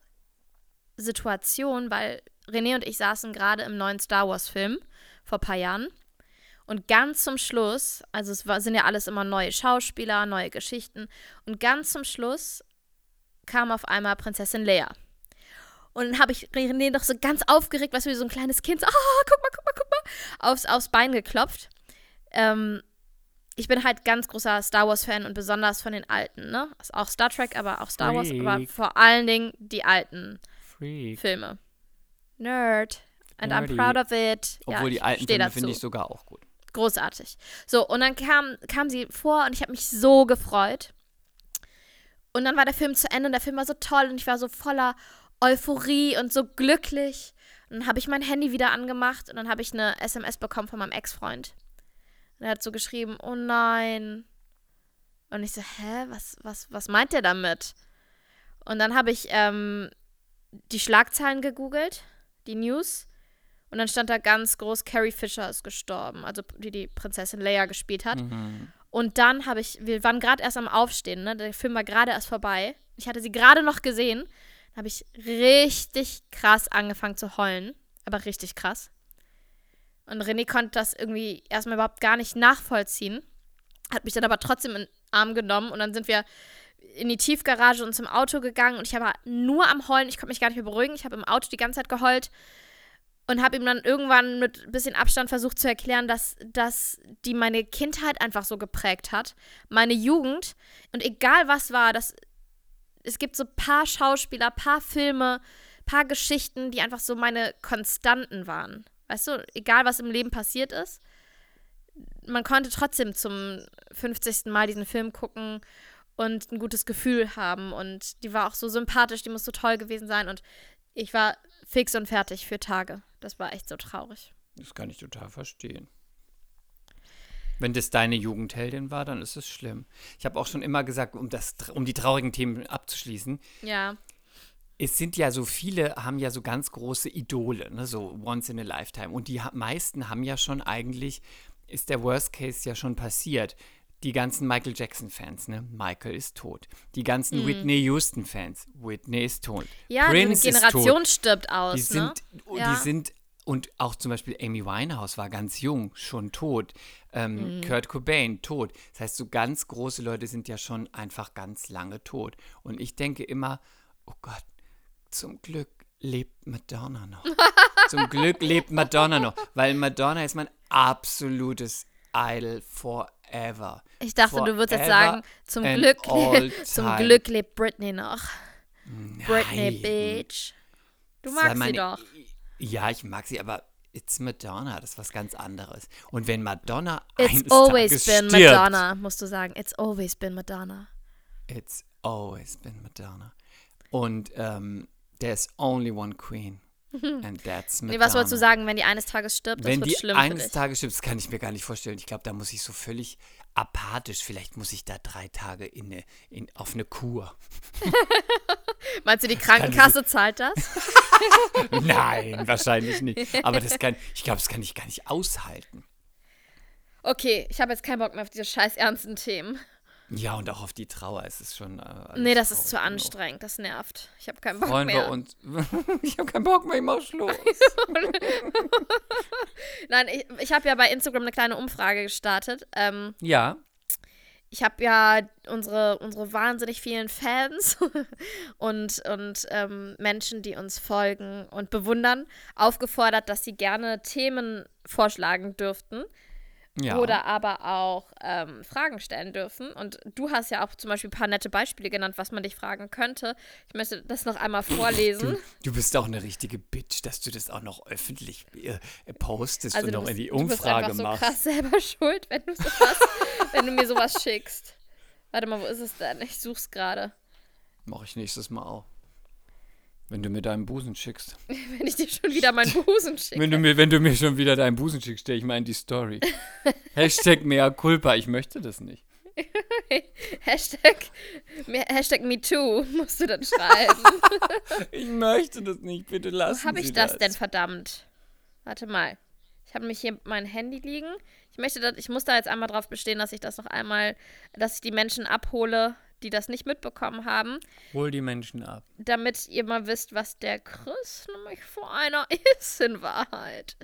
Situation, weil René und ich saßen gerade im neuen Star Wars-Film vor ein paar Jahren. Und ganz zum Schluss, also es war, sind ja alles immer neue Schauspieler, neue Geschichten. Und ganz zum Schluss kam auf einmal Prinzessin Leia. Und dann habe ich René doch so ganz aufgeregt, du, wie so ein kleines Kind, so, ah, guck mal, guck mal, guck mal, aufs, aufs Bein geklopft. Ähm, ich bin halt ganz großer Star Wars-Fan und besonders von den alten, ne? Also Auch Star Trek, aber auch Star Wars, aber Freak. vor allen Dingen die alten Freak. Filme. Nerd. And I'm Nerdy. proud of it. Obwohl ja, die alten Filme finde ich sogar auch gut. Großartig. So, und dann kam, kam sie vor und ich habe mich so gefreut. Und dann war der Film zu Ende und der Film war so toll und ich war so voller Euphorie und so glücklich. Und dann habe ich mein Handy wieder angemacht und dann habe ich eine SMS bekommen von meinem Ex-Freund. Und er hat so geschrieben, oh nein. Und ich so, hä, was, was, was meint der damit? Und dann habe ich ähm, die Schlagzeilen gegoogelt, die News. Und dann stand da ganz groß, Carrie Fisher ist gestorben, also die die Prinzessin Leia gespielt hat. Mhm. Und dann habe ich, wir waren gerade erst am Aufstehen, ne? Der Film war gerade erst vorbei. Ich hatte sie gerade noch gesehen. Dann habe ich richtig krass angefangen zu heulen. Aber richtig krass. Und René konnte das irgendwie erstmal überhaupt gar nicht nachvollziehen. Hat mich dann aber trotzdem in den Arm genommen und dann sind wir in die Tiefgarage und zum Auto gegangen und ich war nur am Heulen. Ich konnte mich gar nicht mehr beruhigen. Ich habe im Auto die ganze Zeit geheult und habe ihm dann irgendwann mit ein bisschen Abstand versucht zu erklären, dass, dass die meine Kindheit einfach so geprägt hat, meine Jugend und egal was war, dass es gibt so paar Schauspieler, paar Filme, paar Geschichten, die einfach so meine Konstanten waren. Weißt du, egal was im Leben passiert ist, man konnte trotzdem zum 50. Mal diesen Film gucken und ein gutes Gefühl haben. Und die war auch so sympathisch, die muss so toll gewesen sein. Und ich war fix und fertig für Tage. Das war echt so traurig. Das kann ich total verstehen. Wenn das deine Jugendheldin war, dann ist es schlimm. Ich habe auch schon immer gesagt, um, das, um die traurigen Themen abzuschließen, Ja. es sind ja so viele, haben ja so ganz große Idole, ne? so once in a lifetime. Und die meisten haben ja schon eigentlich, ist der Worst Case ja schon passiert. Die ganzen Michael Jackson-Fans, ne? Michael ist tot. Die ganzen Whitney Houston-Fans, Whitney ist tot. Mhm. Ja, Prince die Generation stirbt aus, Die sind, ne? oh, Ja. die sind, und auch zum Beispiel Amy Winehouse war ganz jung, schon tot. Ähm, Mhm. Kurt Cobain, tot. Das heißt, so ganz große Leute sind ja schon einfach ganz lange tot. Und ich denke immer, oh Gott, zum Glück lebt Madonna noch. zum Glück lebt Madonna noch, weil Madonna ist mein absolutes Idol forever. Ich dachte, du würdest jetzt sagen, zum Glück, zum. Glück lebt Britney noch. Britney, Nein. Bitch. Du magst sie meine- doch. Ja, ich mag sie, aber it's Madonna, das ist was ganz anderes. Und wenn Madonna It's eines always Tages been stirbt, Madonna, musst du sagen. It's always been Madonna. It's always been Madonna. Und ähm, there's only one queen. And that's. Nee, was wolltest du sagen, wenn die eines Tages stirbt? Das Wenn wird die schlimm eines. Tages stirbt, das kann ich mir gar nicht vorstellen. Ich glaube, da muss ich so völlig apathisch, vielleicht muss ich da drei Tage in eine, in, auf eine Kur. Meinst du, die Krankenkasse zahlt das? Nein, wahrscheinlich nicht. Aber das kann, ich glaube, das kann ich gar nicht aushalten. Okay, ich habe jetzt keinen Bock mehr auf diese scheiß ernsten Themen. Ja, und auch auf die Trauer ist es schon. Äh, Nee, das ist zu anstrengend. Das nervt. Ich habe keinen Bock Freuen mehr. wir uns. ich habe keinen Bock mehr, ich mach Schluss. Nein, ich, ich habe ja bei Instagram eine kleine Umfrage gestartet. Ähm, Ja, ich habe ja unsere, unsere wahnsinnig vielen Fans und, und ähm, Menschen, die uns folgen und bewundern, aufgefordert, dass sie gerne Themen vorschlagen dürften ja. oder aber auch ähm, Fragen stellen dürfen. Und du hast ja auch zum Beispiel ein paar nette Beispiele genannt, was man dich fragen könnte. Ich möchte das noch einmal vorlesen. Du, du bist auch eine richtige Bitch, dass du das auch noch öffentlich äh, postest Also und noch bist, in die du bist Umfrage einfach so machst. krass selber schuld, wenn du sowas, wenn du mir sowas schickst. Warte mal, wo ist es denn? Ich such's gerade. Mach ich nächstes Mal auch. Wenn du mir deinen Busen schickst. Wenn ich dir schon wieder meinen Busen schicke. Wenn du, mir, wenn du mir schon wieder deinen Busen schickst, stell ich mal in die Story. Hashtag mea culpa, ich möchte das nicht. Hashtag, Hashtag MeToo musst du dann schreiben. Ich möchte das nicht, bitte lass Wo habe ich das, denn, verdammt? Warte mal. Ich habe nämlich hier mein Handy liegen. Ich möchte das, ich muss da jetzt einmal drauf bestehen, dass ich das noch einmal, dass ich die Menschen abhole, die das nicht mitbekommen haben, Hol die Menschen ab. damit ihr mal wisst, was der Chris nämlich für einer ist in Wahrheit.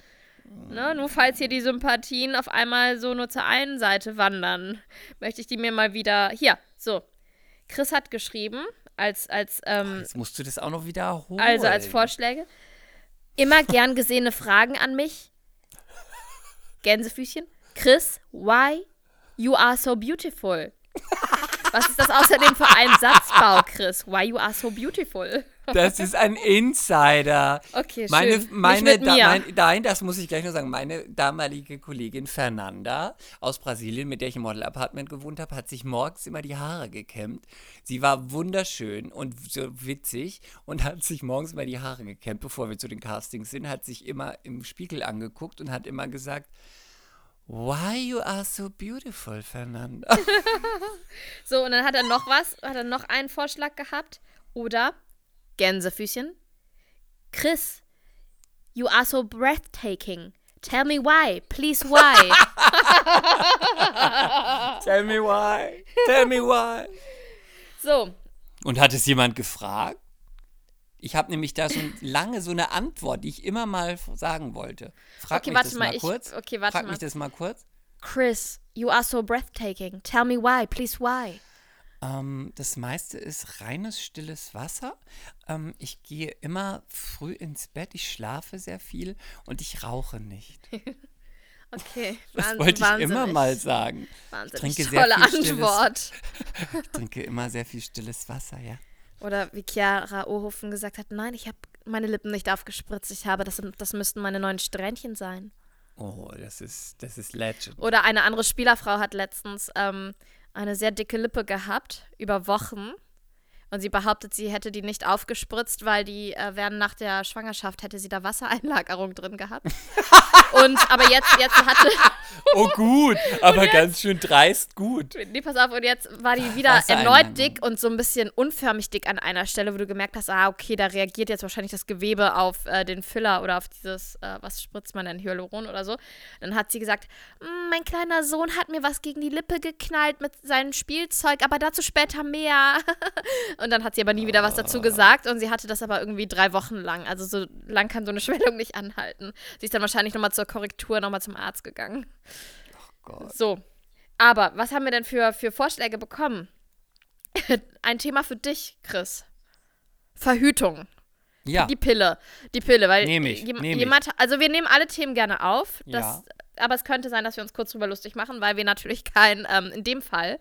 Ne, nur falls hier die Sympathien auf einmal so nur zur einen Seite wandern, möchte ich die mir mal wieder. Hier, so. Chris hat geschrieben, als, als, ähm, Jetzt musst du das auch noch wiederholen. also als Vorschläge. Immer gern gesehene Fragen an mich. Gänsefüßchen. Chris, why you are so beautiful? Was ist das außerdem für ein Satzbau, Chris? Why you are so beautiful? Das ist ein Insider. Okay, Meine, schön. meine, da, mein, nein, das muss ich gleich noch sagen. Meine damalige Kollegin Fernanda aus Brasilien, mit der ich im Model-Apartment gewohnt habe, hat sich morgens immer die Haare gekämmt. Sie war wunderschön und so witzig und hat sich morgens immer die Haare gekämmt, bevor wir zu den Castings sind, hat sich immer im Spiegel angeguckt und hat immer gesagt, Why you are so beautiful, Fernanda? So, und dann hat er noch was, hat er noch einen Vorschlag gehabt. Oder Gänsefüßchen. Chris, you are so breathtaking. Tell me why, please why. Tell me why. Tell me why. so, Und hat es jemand gefragt? Ich habe nämlich da schon lange so eine Antwort, die ich immer mal sagen wollte. Frag Okay, mich warte das mal, ich- kurz. okay, warte Frag mal. mich das mal kurz. Chris, you are so breathtaking. Tell me why, please why. Ähm, das meiste ist reines, stilles Wasser. Ähm, ich gehe immer früh ins Bett, ich schlafe sehr viel und ich rauche nicht. Okay, Das wollte ich immer wahnsinnig. mal sagen. Wahnsinnig trinke sehr tolle viel stilles- Antwort. Ich trinke immer sehr viel stilles Wasser, ja. Oder wie Chiara Ohofen gesagt hat, nein, ich habe meine Lippen nicht aufgespritzt. Ich habe, das, das müssten meine neuen Strähnchen sein. Oh, das ist, das ist Legend. Oder eine andere Spielerfrau hat letztens ähm, eine sehr dicke Lippe gehabt, über Wochen. Und sie behauptet, sie hätte die nicht aufgespritzt, weil die äh, während nach der Schwangerschaft hätte sie da Wassereinlagerung drin gehabt. und aber jetzt, jetzt hatte. Oh gut, aber ganz schön dreist gut. Nee, pass auf, und jetzt war die wieder erneut dick und so ein bisschen unförmig dick an einer Stelle, wo du gemerkt hast, ah, okay, da reagiert jetzt wahrscheinlich das Gewebe auf äh, den Filler oder auf dieses, äh, was spritzt man denn, Hyaluron oder so. Dann hat sie gesagt, "Mm, mein kleiner Sohn hat mir was gegen die Lippe geknallt mit seinem Spielzeug, aber dazu später mehr. und dann hat sie aber nie wieder was dazu gesagt und sie hatte das aber irgendwie drei Wochen lang. Also so lang kann so eine Schwellung nicht anhalten. Sie ist dann wahrscheinlich nochmal zur Korrektur, nochmal zum Arzt gegangen. Gott. So. Aber was haben wir denn für, für Vorschläge bekommen? Ein Thema für dich, Chris. Verhütung. Ja, Die Pille. Die Pille, weil Nehm ich, jem- nehm ich. jemand, also wir nehmen alle Themen gerne auf. Das, Ja. Aber es könnte sein, dass wir uns kurz drüber lustig machen, weil wir natürlich kein, ähm, in dem Fall,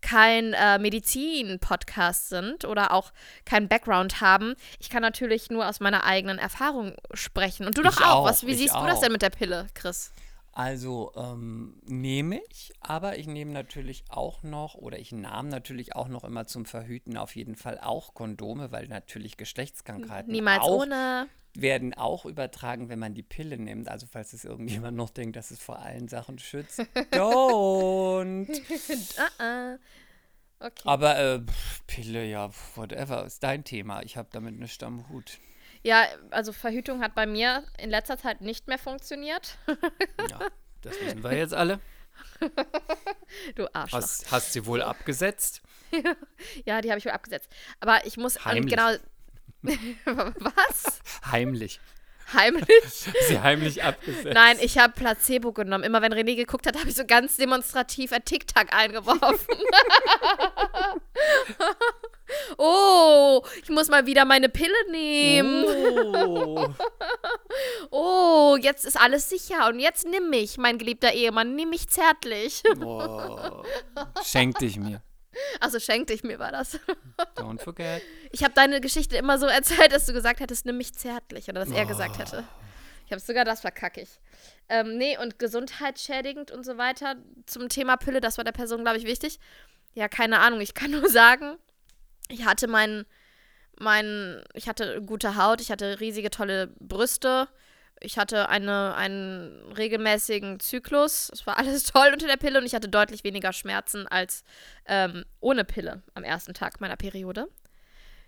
kein äh, Medizin-Podcast sind oder auch keinen Background haben. Ich kann natürlich nur aus meiner eigenen Erfahrung sprechen. Und du doch auch. auch, Was, wie siehst du das auch. denn mit der Pille, Chris? also ähm, nehme ich, aber ich nehme natürlich auch noch, oder ich nahm natürlich auch noch immer zum Verhüten auf jeden Fall auch Kondome, weil natürlich Geschlechtskrankheiten Niemals auch ohne. Werden auch übertragen, wenn man die Pille nimmt. Also falls es irgendjemand noch denkt, dass es vor allen Sachen schützt. Don't. Ah, ah. Okay. Aber äh, Pille, ja, whatever, ist dein Thema. Ich habe damit nichts am Hut. Ja, also Verhütung hat bei mir in letzter Zeit nicht mehr funktioniert. Ja, das wissen wir jetzt alle. Du Arschloch. Hast, hast sie wohl abgesetzt? Ja, die habe ich wohl abgesetzt. Aber ich muss ähm, genau. Was? Heimlich. Heimlich? Sie heimlich abgesetzt. Nein, ich habe Placebo genommen. Immer wenn René geguckt hat, habe ich so ganz demonstrativ ein Tic-Tac eingeworfen. oh, ich muss mal wieder meine Pille nehmen. Oh. Oh, jetzt ist alles sicher. Und jetzt nimm mich, mein geliebter Ehemann, nimm mich zärtlich. Oh. Schenk dich mir. Also schenkte ich mir war das. Don't forget. Ich habe deine Geschichte immer so erzählt, dass du gesagt hättest, nimm mich zärtlich. Oder dass er gesagt hätte. Ich habe sogar das verkacke ich. Ähm, nee, und gesundheitsschädigend und so weiter zum Thema Pille, das war der Person, glaube ich, wichtig. Ja, keine Ahnung. Ich kann nur sagen, ich hatte meinen, mein, ich hatte gute Haut, ich hatte riesige, tolle Brüste. Ich hatte eine, einen regelmäßigen Zyklus. Es war alles toll unter der Pille und ich hatte deutlich weniger Schmerzen als ähm, ohne Pille am ersten Tag meiner Periode.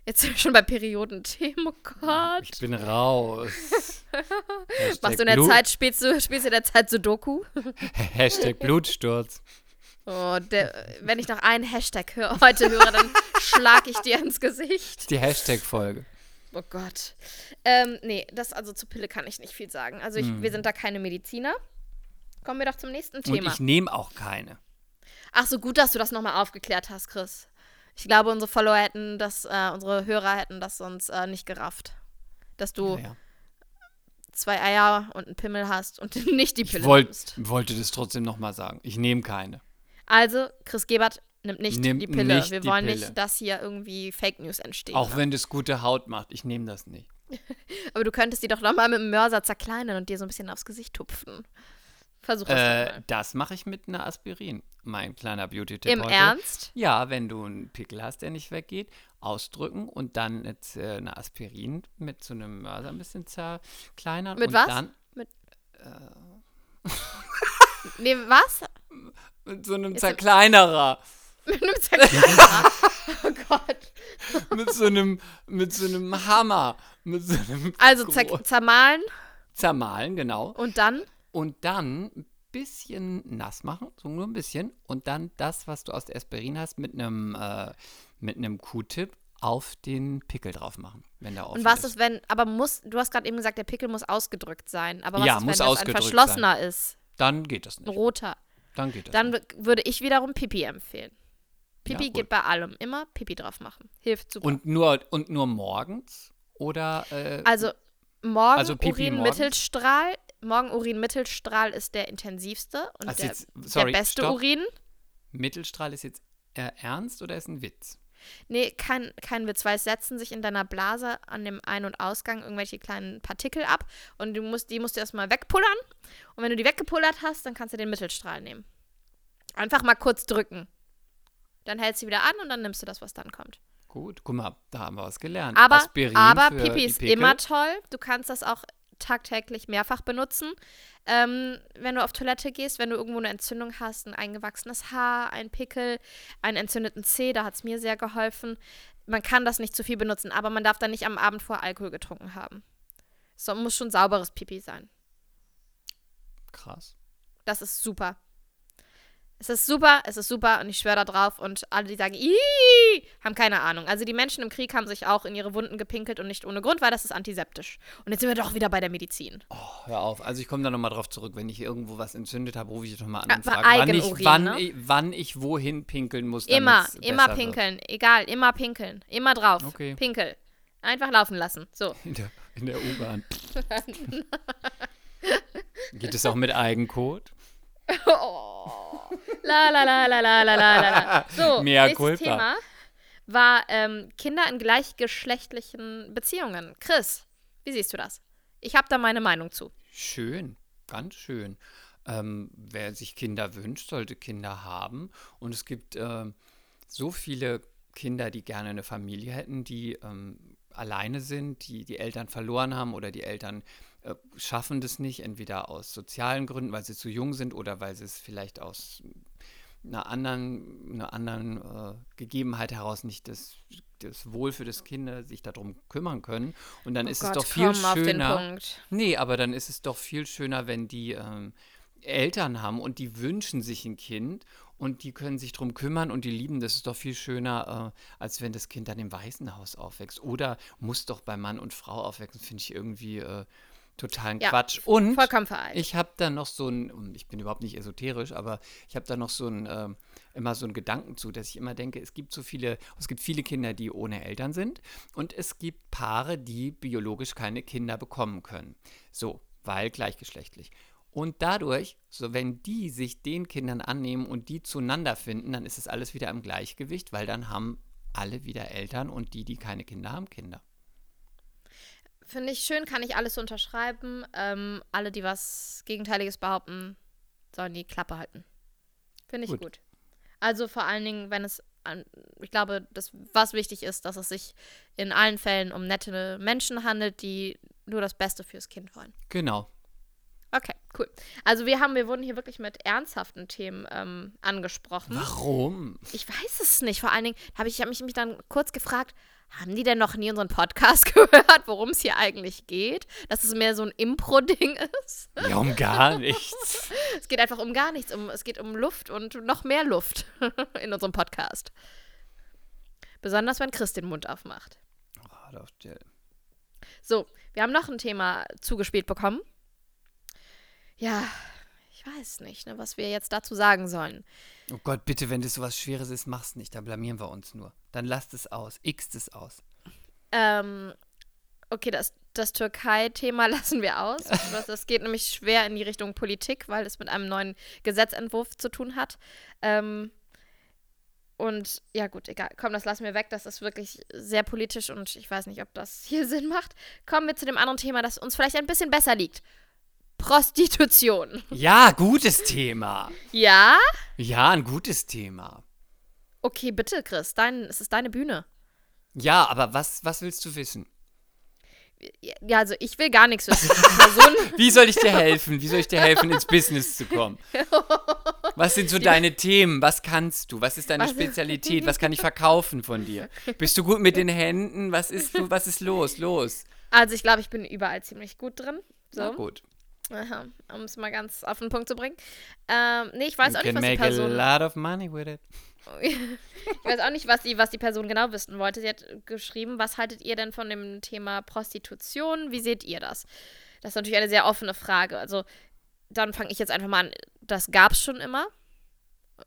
Jetzt sind wir schon bei Periodenthemen, oh Gott. Ich bin raus. Machst du in der Blut, Zeit, spielst du, spielst du in der Zeit Sudoku? Hashtag Blutsturz. Oh, der, wenn ich noch einen Hashtag hör, heute höre, dann schlag ich dir ins Gesicht. Die Hashtag-Folge. Oh Gott. Ähm, nee, das also zur Pille kann ich nicht viel sagen. Also ich, Hm. wir sind da keine Mediziner. Kommen wir doch zum nächsten Und Thema. ich nehme auch keine. Ach so, gut, dass du das nochmal aufgeklärt hast, Chris. Ich glaube, unsere Follower hätten das, äh, unsere Hörer hätten das sonst äh, nicht gerafft. Dass du Ja, ja. zwei Eier und einen Pimmel hast und nicht die Ich Pille wollt, nimmst. wollte das trotzdem nochmal sagen. Ich nehme keine. Also, Chris Gebert nimmt nicht Nimmt die Pille. nicht Wir die wollen Pille. nicht, dass hier irgendwie Fake News entstehen. Auch wenn das gute Haut macht. Ich nehme das nicht. Aber du könntest die doch nochmal mit dem Mörser zerkleinern und dir so ein bisschen aufs Gesicht tupfen. Versuch es Äh, mal. das mache ich mit einer Aspirin. Mein kleiner Beauty-Tipp Im heute. Ernst? Ja, wenn du einen Pickel hast, der nicht weggeht, ausdrücken und dann jetzt, äh, eine Aspirin mit so einem Mörser ein bisschen zerkleinern. Mit und was? Dann Nee, was? mit so einem Ist Zerkleinerer. Mit einem Zerkleinerer. oh Gott. mit so einem, mit so einem Hammer. Mit so einem Also zer zermahlen zermahlen, genau. und dann Und dann ein bisschen nass machen, so nur ein bisschen. Und dann das, was du aus der Aspirin hast, mit einem, äh, mit einem Q-Tip auf den Pickel drauf machen, wenn der offen Und was ist. ist, wenn, aber muss, du hast gerade eben gesagt, der Pickel muss ausgedrückt sein. Aber was Ja, ist, muss wenn das ein verschlossener ist? Dann geht das Ein nicht. roter. Dann geht das Dann nicht. würde ich wiederum Pipi empfehlen. Pipi Ja, geht bei allem. Immer Pipi drauf machen. Hilft super. Und nur, und nur morgens? Oder äh, also morgen Also Urin-Mittelstrahl. Morgen Urin-Mittelstrahl ist der intensivste und Also der, jetzt- sorry, der beste stopp. Urin. Mittelstrahl ist jetzt äh, ernst oder ist ein Witz? Nee, kein, kein Witz, weil es setzen sich in deiner Blase an dem Ein- und Ausgang irgendwelche kleinen Partikel ab und du musst, die musst du erstmal wegpullern. Und wenn du die weggepullert hast, dann kannst du den Mittelstrahl nehmen. Einfach mal kurz drücken. Dann hältst du wieder an und dann nimmst du das, was dann kommt. Gut, guck mal, da haben wir was gelernt. Aber, Aspirin aber Pipi ist immer toll. Du kannst das auch tagtäglich mehrfach benutzen. Ähm, wenn du auf Toilette gehst, wenn du irgendwo eine Entzündung hast, ein eingewachsenes Haar, ein Pickel, einen entzündeten Zeh, da hat es mir sehr geholfen. Man kann das nicht zu viel benutzen, aber man darf dann nicht am Abend vor Alkohol getrunken haben. Es muss schon sauberes Pipi sein. Krass. Das ist super. Es ist super, es ist super und ich schwöre da drauf. Und alle, die sagen, Ih, haben keine Ahnung. Also die Menschen im Krieg haben sich auch in ihre Wunden gepinkelt und nicht ohne Grund, weil das ist antiseptisch. Und jetzt sind wir doch wieder bei der Medizin. Oh, hör auf. Also ich komme da nochmal drauf zurück. Wenn ich irgendwo was entzündet habe, rufe ich doch mal an Ah, und frage, wann ich, wann, ne? ich, wann ich wohin pinkeln muss. Immer, immer besser wird. pinkeln. Egal, immer pinkeln. Immer drauf. Okay. Pinkel. Einfach laufen lassen. So. In der, in der U-Bahn. Geht es auch mit Eigencode? Oh. La la la la la la la la. So, Mea nächstes culpa. Thema war ähm, Kinder in gleichgeschlechtlichen Beziehungen. Chris, wie siehst du das? Ich habe da meine Meinung zu. Schön, ganz schön. Ähm, wer sich Kinder wünscht, sollte Kinder haben. Und es gibt ähm, so viele Kinder, die gerne eine Familie hätten, die ähm, alleine sind, die die Eltern verloren haben oder die Eltern schaffen das nicht, entweder aus sozialen Gründen, weil sie zu jung sind oder weil sie es vielleicht aus einer anderen, einer anderen äh, Gegebenheit heraus nicht das, das Wohl für das Kind sich darum kümmern können. Und dann ist es doch viel Oh schöner. Nee, aber dann ist es doch viel schöner, wenn die ähm, Eltern haben und die wünschen sich ein Kind und die können sich drum kümmern und die lieben. Das ist doch viel schöner, äh, als wenn das Kind dann im Waisenhaus aufwächst. Oder muss doch bei Mann und Frau aufwachsen, finde ich irgendwie äh, totalen Ja, Quatsch. Und Vollkommen vereint. ich habe da noch so ein, und ich bin überhaupt nicht esoterisch, aber ich habe da noch so ein, ähm, immer so einen Gedanken zu, dass ich immer denke, es gibt so viele, es gibt viele Kinder, die ohne Eltern sind und es gibt Paare, die biologisch keine Kinder bekommen können. So, weil gleichgeschlechtlich. Und dadurch, so wenn die sich den Kindern annehmen und die zueinander finden, dann ist es alles wieder im Gleichgewicht, weil dann haben alle wieder Eltern und die, die keine Kinder haben, Kinder. Finde ich schön, kann ich alles unterschreiben. Ähm, alle, die was Gegenteiliges behaupten, sollen die Klappe halten. Finde ich gut. Gut. Also vor allen Dingen, wenn es, an, ich glaube, das, was wichtig ist, dass es sich in allen Fällen um nette Menschen handelt, die nur das Beste fürs Kind wollen. Genau. Okay, cool. Also wir haben, wir wurden hier wirklich mit ernsthaften Themen ähm, angesprochen. Warum? Ich weiß es nicht. Vor allen Dingen habe ich hab mich, mich dann kurz gefragt, haben die denn noch nie unseren Podcast gehört, worum es hier eigentlich geht? Dass es mehr so ein Impro-Ding ist? Ja, um gar nichts. Es geht einfach um gar nichts. Um, es geht um Luft und noch mehr Luft in unserem Podcast. Besonders, wenn Chris den Mund aufmacht. Oh. So, wir haben noch ein Thema zugespielt bekommen. Ja, ich weiß nicht, ne, was wir jetzt dazu sagen sollen. Oh Gott, bitte, wenn das so was Schweres ist, mach's nicht. Dann blamieren wir uns nur. Dann lasst es aus. X es aus. Ähm, okay, das, das Türkei-Thema lassen wir aus. Das geht nämlich schwer in die Richtung Politik, weil es mit einem neuen Gesetzentwurf zu tun hat. Ähm, und ja, gut, egal. Komm, das lassen wir weg. Das ist wirklich sehr politisch und ich weiß nicht, ob das hier Sinn macht. Kommen wir zu dem anderen Thema, das uns vielleicht ein bisschen besser liegt. Prostitution. Ja, gutes Thema. Ja? Ja, ein gutes Thema. Okay, bitte, Chris. Dein, es ist deine Bühne. Ja, aber was, was willst du wissen? Ja, also ich will gar nichts wissen. Wie soll ich dir helfen? Wie soll ich dir helfen, ins Business zu kommen? Was sind so deine Themen? Was kannst du? Was ist deine Was- Spezialität? Was kann ich verkaufen von dir? Bist du gut mit den Händen? Was ist, was ist los? Los. also ich glaube, ich bin überall ziemlich gut drin. Na So. gut. Um es mal ganz auf den Punkt zu bringen. Ähm, nee, ich weiß you auch nicht, was die make a Person. lot of money with it. ich weiß auch nicht, was die, was die Person genau wissen wollte. Sie hat geschrieben, was haltet ihr denn von dem Thema Prostitution? Wie seht ihr das? Das ist natürlich eine sehr offene Frage. Also, dann fange ich jetzt einfach mal an. Das gab es schon immer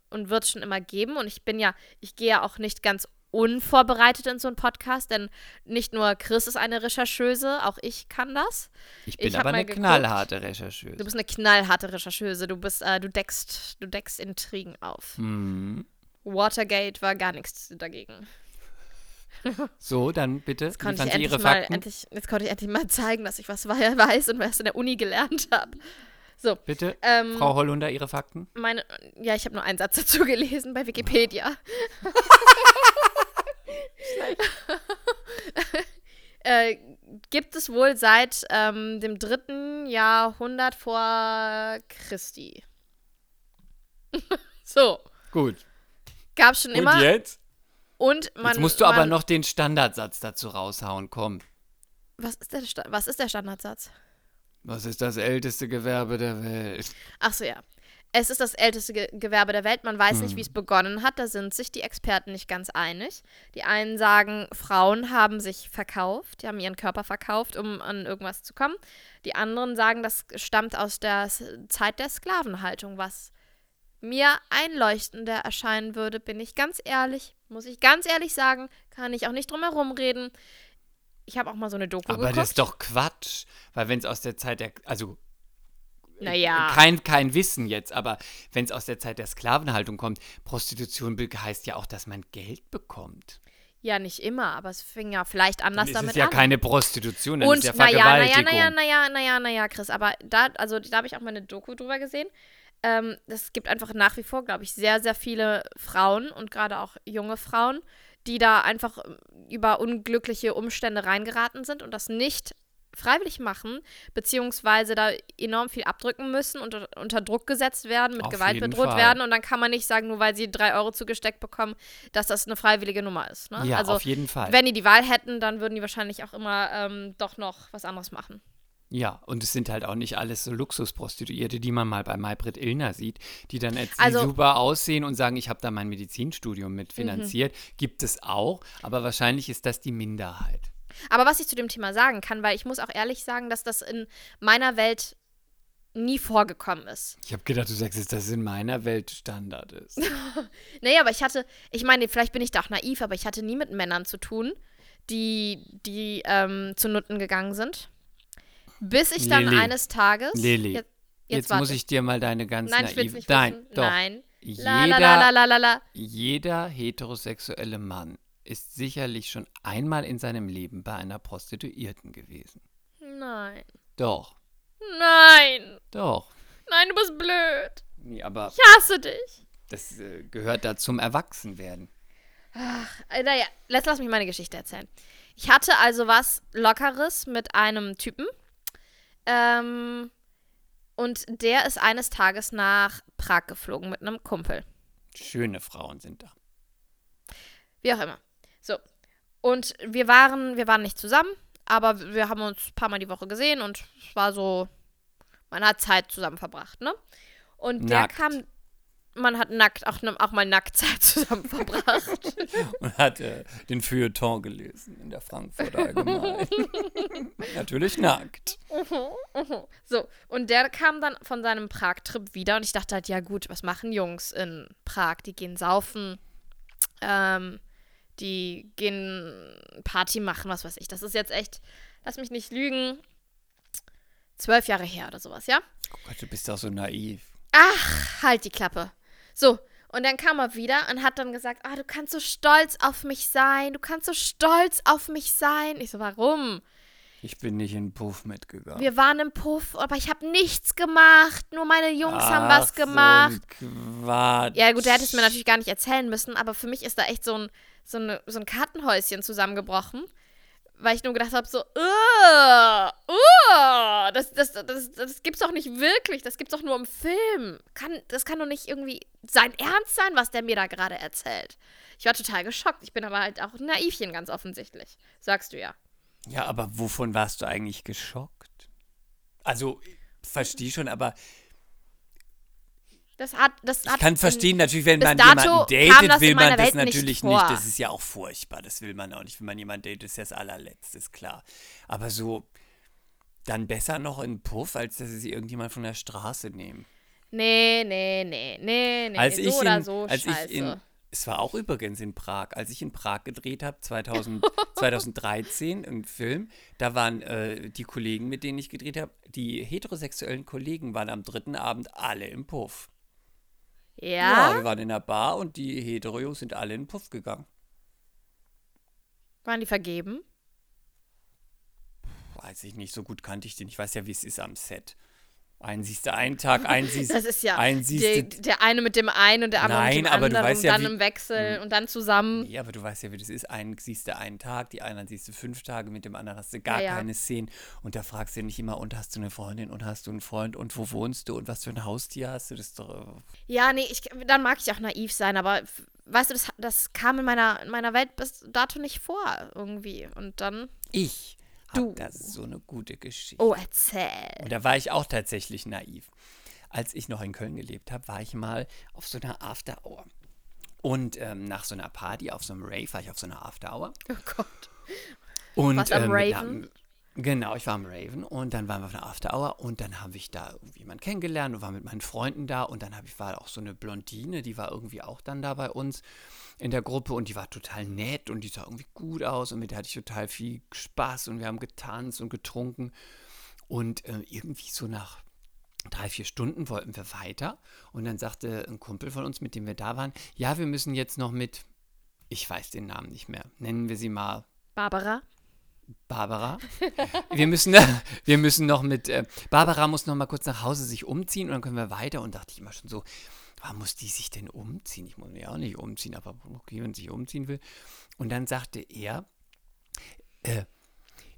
und wird es schon immer geben. Und ich bin ja, ich gehe ja auch nicht ganz unvorbereitet in so einen Podcast, denn nicht nur Chris ist eine Rechercheuse, auch ich kann das. Ich bin Ich aber eine geguckt. knallharte Du Rechercheuse. bist eine knallharte Rechercheuse. Du bist, äh, du deckst, du deckst Intrigen auf. Hm. Watergate war gar nichts dagegen. So, dann bitte, Jetzt konnte, ich endlich mal, endlich, jetzt konnte ich endlich mal zeigen, dass ich was wei- weiß und was in der Uni gelernt habe. So, Bitte, ähm, Frau Hollunder, Ihre Fakten. meine, ja, ich habe nur einen Satz dazu gelesen bei Wikipedia. äh, gibt es wohl seit ähm, dem dritten Jahrhundert vor Christi. so, Gut. gab schon immer. Und jetzt? Und man, jetzt musst du man, aber noch den Standardsatz dazu raushauen. Komm. Was ist, der, Sta- was ist der Standardsatz? Was ist das älteste Gewerbe der Welt? Ach so, ja. Es ist das älteste Ge Gewerbe der Welt. Man weiß Hm. nicht, wie es begonnen hat. Da sind sich die Experten nicht ganz einig. Die einen sagen, Frauen haben sich verkauft, die haben ihren Körper verkauft, um an irgendwas zu kommen. Die anderen sagen, das stammt aus der Zeit der Sklavenhaltung, was mir einleuchtender erscheinen würde, bin ich ganz ehrlich. Muss ich ganz ehrlich sagen, kann ich auch nicht drum herum reden. Ich habe auch mal so eine Doku Aber geguckt. das ist doch Quatsch. Weil wenn es aus der Zeit der, also naja. kein, kein Wissen jetzt, aber wenn es aus der Zeit der Sklavenhaltung kommt, Prostitution heißt ja auch, dass man Geld bekommt. Ja, nicht immer, aber es fing ja vielleicht anders ist damit es ja an. keine Prostitution, Und ist ja naja, naja, Vergewaltigung. naja, naja, naja, naja, Chris, aber da, also da habe ich auch mal eine Doku drüber gesehen. Ähm, es gibt einfach nach wie vor, glaube ich, sehr, sehr viele Frauen und gerade auch junge Frauen, die da einfach über unglückliche Umstände reingeraten sind und das nicht freiwillig machen, beziehungsweise da enorm viel abdrücken müssen und unter, Druck gesetzt werden, mit Auf Gewalt bedroht Fall. werden und dann kann man nicht sagen, nur weil sie drei Euro zugesteckt bekommen, dass das eine freiwillige Nummer ist. Ne? Ja, also, auf jeden Fall. wenn die die Wahl hätten, dann würden die wahrscheinlich auch immer ähm, doch noch was anderes machen. Ja, und es sind halt auch nicht alles so Luxusprostituierte, die man mal bei Maybrit Illner sieht, die dann jetzt Also- super aussehen und sagen, ich habe da mein Medizinstudium Mhm. mit finanziert. Gibt es auch, aber wahrscheinlich ist das die Minderheit. Aber was ich zu dem Thema sagen kann, weil ich muss auch ehrlich sagen, dass das in meiner Welt nie vorgekommen ist. Ich habe gedacht, du sagst jetzt, dass es in meiner Welt Standard ist. Naja, aber ich hatte, ich meine, vielleicht bin ich da auch naiv, aber ich hatte nie mit Männern zu tun, die, die ähm, zu Nutten gegangen sind. Bis ich dann Lilly. eines Tages. Lilly, Jetzt, Jetzt, jetzt, muss ich dir mal deine ganz Nein, ich will es naive... nicht Nein, wissen. doch. Nein. Jeder, La, la, la, la, la, la, la. jeder heterosexuelle Mann ist sicherlich schon einmal in seinem Leben bei einer Prostituierten gewesen. Nein. Doch, Nein. doch. Nein, du bist blöd. Nee, aber Ich hasse dich. das äh, gehört da zum Erwachsenwerden. Äh, Naja, lass, lass mich meine Geschichte erzählen. Ich hatte also was Lockeres mit einem Typen. Ähm, und der ist eines Tages nach Prag geflogen mit einem Kumpel. Schöne Frauen sind da. Wie auch immer. So. Und wir waren, wir waren nicht zusammen, aber wir haben uns ein paar Mal die Woche gesehen und es war so, man hat Zeit zusammen verbracht, ne? Und der Nackt. kam, man hat nackt, auch, ne- auch mal nackt Zeit zusammen verbracht. Und hat äh, den Feuilleton gelesen in der Frankfurter Allgemeinen. Natürlich nackt. So, und der kam dann von seinem Prag-Trip wieder und ich dachte halt, ja gut, was machen Jungs in Prag? Die gehen saufen, ähm, die gehen Party machen, was weiß ich. Das ist jetzt echt, lass mich nicht lügen, zwölf Jahre her oder sowas, ja? Oh Gott, du bist doch so naiv. Ach, halt die Klappe. So, und dann kam er wieder und hat dann gesagt, ah, du kannst so stolz auf mich sein, du kannst so stolz auf mich sein. Ich so, warum? Ich bin nicht in den Puff mitgegangen. Wir waren im Puff, aber ich habe nichts gemacht. Nur meine Jungs haben Ach, was gemacht. So ein Quatsch. Ja, gut, der hätte es mir natürlich gar nicht erzählen müssen, aber für mich ist da echt so ein, so eine, so ein Kartenhäuschen zusammengebrochen. Weil ich nur gedacht habe, so, uh, uh, das, das, das, das gibt's doch nicht wirklich, das gibt's doch nur im Film. Kann, das kann doch nicht irgendwie sein Ernst sein, was der mir da gerade erzählt. Ich war total geschockt. Ich bin aber halt auch ein Naivchen, ganz offensichtlich. Sagst du ja. Ja, aber wovon warst du eigentlich geschockt? Also, verstehe schon, aber Das hat, das ich hat kann in- verstehen, natürlich, wenn man jemanden datet, will man das Welt nicht natürlich vor. nicht. Das ist ja auch furchtbar. Das will man auch nicht. Wenn man jemanden datet, ist ja das allerletzte, ist klar. Aber so, dann besser noch in Puff, als dass sie irgendjemand von der Straße nehmen. Nee, nee, nee, nee, nee. als so ich oder in, so als scheiße. ich in, es war auch übrigens in Prag, als ich in Prag gedreht habe, 2000, 2013, einen Film, da waren äh, die Kollegen, mit denen ich gedreht habe, die heterosexuellen Kollegen waren am dritten Abend alle im Puff. Ja, ja? wir waren in der Bar und die Hetero-Jungs sind alle in den Puff gegangen. Waren die vergeben? Weiß ich nicht, so gut kannte ich den. Ich weiß ja, wie es ist am Set. Einen siehst du einen Tag, einen siehst Das ist ja einen siehst der, du. der eine mit dem einen und der andere Nein, mit dem aber du anderen weißt und ja, dann wie- Hm. im Wechsel und dann zusammen. Nee, aber du weißt ja, wie das ist. Einen siehst du einen Tag, die anderen siehst du fünf Tage, mit dem anderen hast du gar Ja, ja. keine Szenen. Und da fragst du nicht immer, und hast du eine Freundin und hast du einen Freund und wo wohnst du und was für ein Haustier hast du? Das ist doch. äh, Ja, nee, ich, dann mag ich auch naiv sein, aber weißt du, das, das kam in meiner, in meiner Welt bis dato nicht vor irgendwie. Und dann, Ich Du. das so eine gute Geschichte. oh, erzähl. Und da war ich auch tatsächlich naiv. Als ich noch in Köln gelebt habe, war ich mal auf so einer After Hour. Und ähm, nach so einer Party auf so einem Rave war ich auf so einer After Hour. Oh Gott. Und, am ähm, Raven? Genau, ich war am Raven und dann waren wir auf einer After Hour und dann habe ich da jemanden kennengelernt und war mit meinen Freunden da und dann ich, war auch so eine Blondine, die war irgendwie auch dann da bei uns in der Gruppe und die war total nett und die sah irgendwie gut aus und mit der hatte ich total viel Spaß und wir haben getanzt und getrunken und äh, irgendwie so nach drei, vier Stunden wollten wir weiter und dann sagte ein Kumpel von uns, mit dem wir da waren, ja, wir müssen jetzt noch mit, ich weiß den Namen nicht mehr, nennen wir sie mal Barbara? Barbara. Wir müssen, wir müssen noch mit, äh, Barbara muss noch mal kurz nach Hause sich umziehen und dann können wir weiter. Und dachte ich immer schon so, warum muss die sich denn umziehen? Ich muss mich auch nicht umziehen, aber okay, wenn sie sich umziehen will. Und dann sagte er, äh,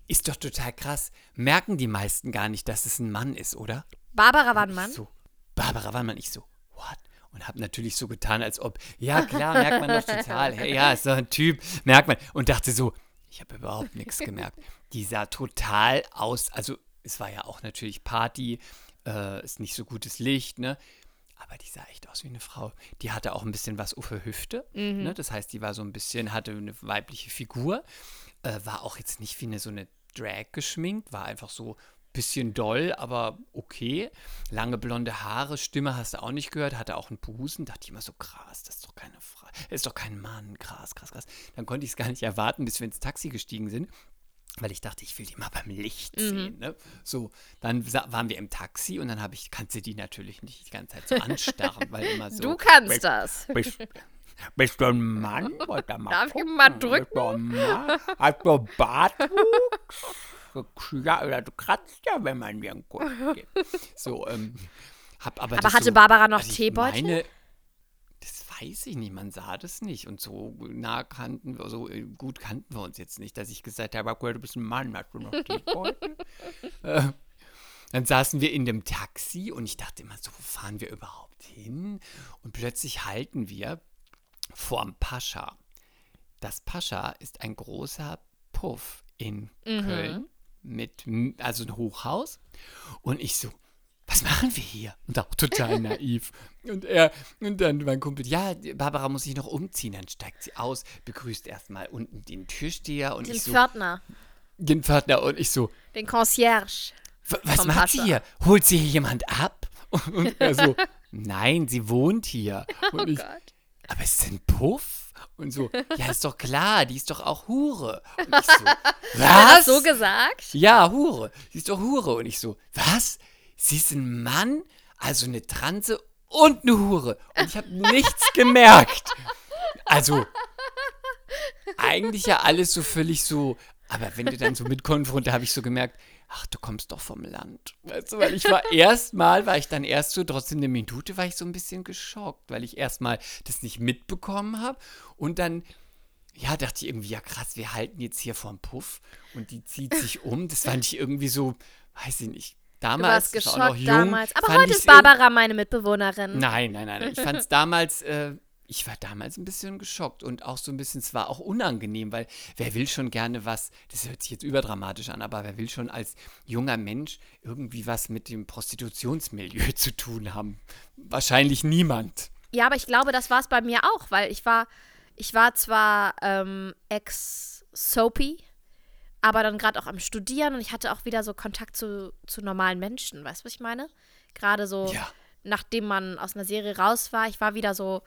ist doch total krass, merken die meisten gar nicht, dass es ein Mann ist, oder? Barbara war ein Ich Mann? So, Barbara war man nicht so, what? Und habe natürlich so getan, als ob, ja klar, merkt man doch total. Hey, ja, ist doch ein Typ, merkt man. Und dachte so, ich habe überhaupt nichts gemerkt. Die sah total aus, also es war ja auch natürlich Party, äh, ist nicht so gutes Licht, ne? Aber die sah echt aus wie eine Frau. Die hatte auch ein bisschen was der Hüfte. Ne? Das heißt, die war so ein bisschen, hatte eine weibliche Figur. Äh, war auch jetzt nicht wie eine so eine Drag geschminkt, war einfach so ein bisschen doll, aber okay. Lange blonde Haare, Stimme hast du auch nicht gehört, hatte auch einen Busen. Dachte ich immer so, krass, das ist doch keine Frau, ist doch kein Mann, krass, krass, krass. Dann konnte ich es gar nicht erwarten, bis wir ins Taxi gestiegen sind. Weil ich dachte, ich will die mal beim Licht sehen. Ne? So, dann waren wir im Taxi und dann habe ich, kannst du die natürlich nicht die ganze Zeit so anstarren, weil immer so. Du kannst bist, das. Bist, bist du ein Mann? Mal Darf ich gucken? mal Bist drücken? Hast du Bartwuchs? Ja, oder du kratzt ja, wenn man dir einen Kuss gibt. So, ähm, hab aber Aber hatte so, Barbara noch also ich Teebeutel? Weiß ich nicht, man sah das nicht. Und so nah kannten wir, so äh, gut kannten wir uns jetzt nicht, dass ich gesagt habe, du bist ein Mann, hast du noch Teebeutel? äh, dann saßen wir in dem Taxi und ich dachte immer so, wo fahren wir überhaupt hin? Und plötzlich halten wir vorm Pascha. Das Pascha ist ein großer Puff in Köln mit, also ein Hochhaus. Und ich so, was machen wir hier? Und auch total naiv. Und er, und dann mein Kumpel, ja, Barbara muss sich noch umziehen. Dann steigt sie aus, begrüßt erstmal unten den Türsteher und Den ich so, Pförtner, den Pförtner und ich so, den Concierge. "W- was macht sie Pascha. hier? Holt sie hier jemand ab? Und er so, nein, sie wohnt hier. Und ich, Oh Gott. aber ist denn Puff? Und so, ja, ist doch klar, die ist doch auch Hure. Und ich so, Hat was? er so gesagt? Ja, Hure. Sie ist doch Hure. Und ich so, was? Sie ist ein Mann, also eine Transe und eine Hure. Und ich habe nichts gemerkt. Also, eigentlich ja alles so völlig so. Aber wenn du dann so mit konfrontiert, habe ich so gemerkt, ach, du kommst doch vom Land. Weißt du, weil ich war erstmal, war ich dann erst so, trotzdem eine Minute war ich so ein bisschen geschockt, weil ich erstmal das nicht mitbekommen habe. Und dann ja, dachte ich irgendwie, ja krass, wir halten jetzt hier vorm Puff und die zieht sich um. Das fand ich irgendwie so, weiß ich nicht. Du Damals, warst ich war auch noch geschockt jung, damals. Aber heute ist Barbara meine Mitbewohnerin. Nein, nein, nein. nein. Ich fand es damals, äh, ich war damals ein bisschen geschockt und auch so ein bisschen, es war auch unangenehm, weil wer will schon gerne was, das hört sich jetzt überdramatisch an, aber wer will schon als junger Mensch irgendwie was mit dem Prostitutionsmilieu zu tun haben? Wahrscheinlich niemand. Ja, aber ich glaube, das war es bei mir auch, weil ich war, ich war zwar ähm, ex-Soapy, aber dann gerade auch am Studieren und ich hatte auch wieder so Kontakt zu, zu normalen Menschen, weißt du, was ich meine? Gerade so, Ja. nachdem man aus einer Serie raus war, ich war wieder so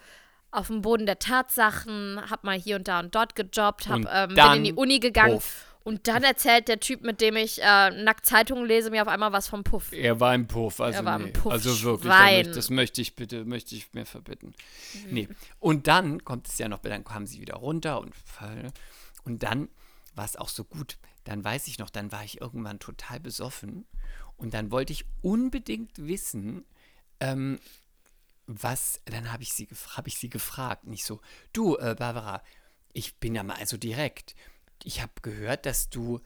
auf dem Boden der Tatsachen, hab mal hier und da und dort gejobbt, hab, Und ähm, bin in die Uni gegangen Puff. und dann erzählt der Typ, mit dem ich äh, nackt Zeitungen lese, mir auf einmal was vom Puff. Er war im Puff, also, Er war im nee. Puff, also wirklich, möchte, das möchte ich bitte, möchte ich mir verbitten. Nee. Und dann kommt es ja noch, dann kamen sie wieder runter und und dann war es auch so gut. Dann weiß ich noch, dann war ich irgendwann total besoffen und dann wollte ich unbedingt wissen, ähm, was, dann habe ich, sie hab ich sie gefragt, nicht so, du, äh, Barbara, ich bin ja mal also direkt. Ich habe gehört, dass du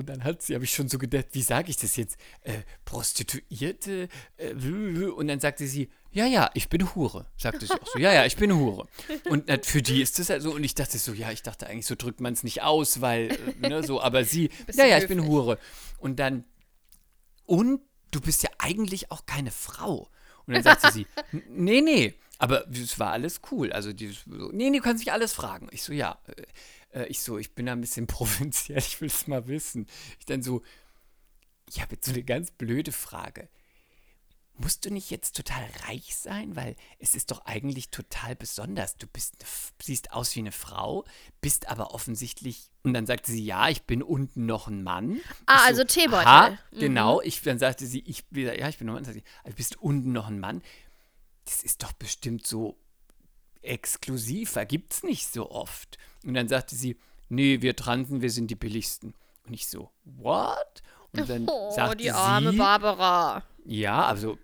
und dann hat sie, habe ich schon so gedacht, wie sage ich das jetzt? Äh, Prostituierte? Äh, und dann sagte sie, ja, ja, ich bin Hure. Sagte sie auch so, ja, ja, ich bin Hure. Und für die ist das also, und ich dachte so, ja, ich dachte eigentlich, so drückt man es nicht aus, weil, äh, ne, so, aber sie, ja, ja, ich bin Hure. Und dann, und du bist ja eigentlich auch keine Frau. Und dann sagte sie, nee, nee, aber es war alles cool. Also, die, so, nee, nee, du kannst mich alles fragen. Ich so, ja. Äh, ich so, ich bin da ein bisschen provinziell, ich will es mal wissen. Ich dann so, ich habe jetzt so eine ganz blöde Frage. Musst du nicht jetzt total reich sein? Weil es ist doch eigentlich total besonders. Du bist, siehst aus wie eine Frau, bist aber offensichtlich. Und dann sagte sie, ja, ich bin unten noch ein Mann. Ah, ich also Teebeutel. Aha, mhm. Genau. Ich, dann sagte sie, ich, ja, ich bin noch ein Mann. Also, du bist unten noch ein Mann. Das ist doch bestimmt so exklusiver, gibt es nicht so oft. Und dann sagte sie, nee, wir Transen, wir sind die billigsten. Und ich so, what? Und dann oh, sagte die arme sie, Barbara. Ja, also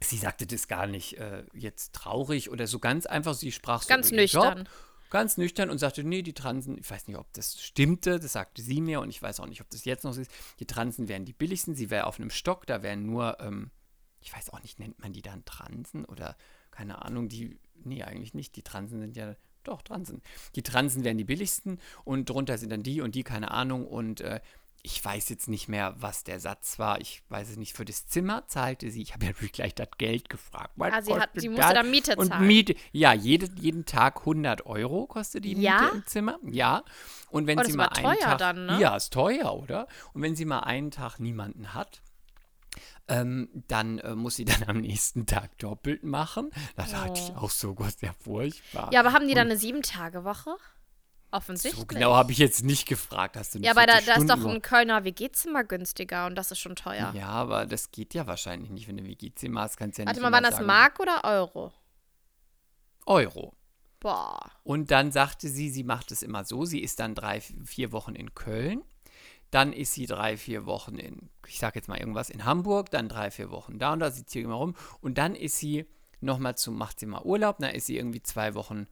sie sagte das gar nicht äh, jetzt traurig oder so ganz einfach, sie sprach so Ganz nüchtern. Job, ganz nüchtern und sagte, nee, die Transen, ich weiß nicht, ob das stimmte, das sagte sie mir und ich weiß auch nicht, ob das jetzt noch so ist, die Transen wären die billigsten, sie wäre auf einem Stock, da wären nur, ähm, ich weiß auch nicht, nennt man die dann Transen oder keine Ahnung, die, nee, eigentlich nicht, die Transen sind ja doch, Transen. Die Transen wären die billigsten und drunter sind dann die und die, keine Ahnung. Und äh, ich weiß jetzt nicht mehr, was der Satz war. Ich weiß es nicht. Für das Zimmer zahlte sie, ich habe ja natürlich gleich das Geld gefragt. Was Ah, sie, hat, sie musste dann Miete Und zahlen. Miete, ja, jede, jeden Tag 100 Euro kostet die Ja? Miete im Zimmer. Ja. Und wenn Oh, sie mal einen teuer Tag, dann, ne? Ja, ist teuer, oder? Und wenn sie mal einen Tag niemanden hat, ähm, dann äh, muss sie dann am nächsten Tag doppelt machen. Da dachte ich auch so, Gott, sehr furchtbar. Oh. Ja, aber haben die dann eine Sieben-Tage-Woche? Offensichtlich. So genau habe ich jetzt nicht gefragt. Hast du ja, aber da, 40 da ist doch ein Kölner WG-Zimmer günstiger und das ist schon teuer. Ja, aber das geht ja wahrscheinlich nicht, wenn du WG-Zimmer hast, kannst ja Warte nicht mal, immer waren das Mark oder Euro? Euro. Boah. Und dann sagte sie, sie macht es immer so, sie ist dann drei, vier Wochen in Köln, dann ist sie drei, vier Wochen in, ich sag jetzt mal irgendwas, in Hamburg, dann drei, vier Wochen da und da, sie zieht immer rum und dann ist sie nochmal zu, macht sie mal Urlaub, dann ist sie irgendwie zwei Wochen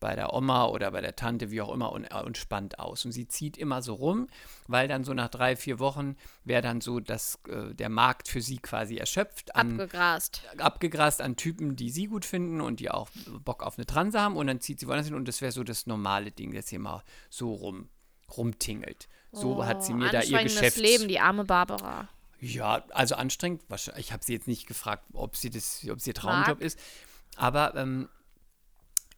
bei der Oma oder bei der Tante, wie auch immer, und, und spannt aus. Und sie zieht immer so rum, weil dann so nach drei, vier Wochen wäre dann so dass äh, der Markt für sie quasi erschöpft an Abgegrast. abgegrast an Typen, die sie gut finden und die auch Bock auf eine Transe haben und dann zieht sie woanders hin und das wäre so das normale Ding, dass sie mal so rum, rumtingelt. So hat sie mir da ihr Oh, Anstrengendes Geschäft. Leben, die arme Barbara. Ja, also anstrengend. Ich habe sie jetzt nicht gefragt, ob sie das, ob sie ihr Traumjob Mag. ist. Aber ähm,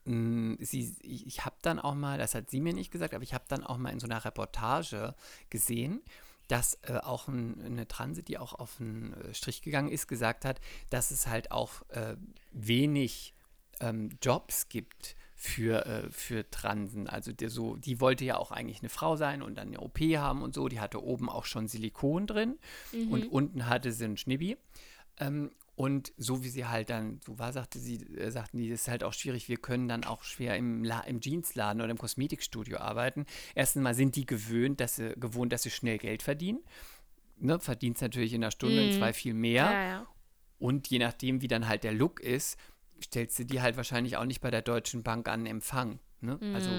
mh, sie, ich, habe dann auch mal, das hat sie mir nicht gesagt, aber ich habe dann auch mal in so einer Reportage gesehen, dass äh, auch ein, eine Transe, die auch auf den äh, Strich gegangen ist, gesagt hat, dass es halt auch äh, wenig ähm, Jobs gibt für, äh, für Transen. Also der so, die wollte ja auch eigentlich eine Frau sein und dann eine OP haben und so. Die hatte oben auch schon Silikon drin und unten hatte sie einen Schnibbi. Ähm, und so wie sie halt dann, so war, sagte sie, äh, sagten die, das ist halt auch schwierig, wir können dann auch schwer im, La im Jeansladen oder im Kosmetikstudio arbeiten. Erstens mal sind die gewöhnt, dass sie, gewohnt, dass sie schnell Geld verdienen. Ne, verdienst natürlich in einer Stunde, in zwei viel mehr. Ja, ja. Und je nachdem, wie dann halt der Look ist, stellst du die halt wahrscheinlich auch nicht bei der Deutschen Bank an Empfang. Ne? Also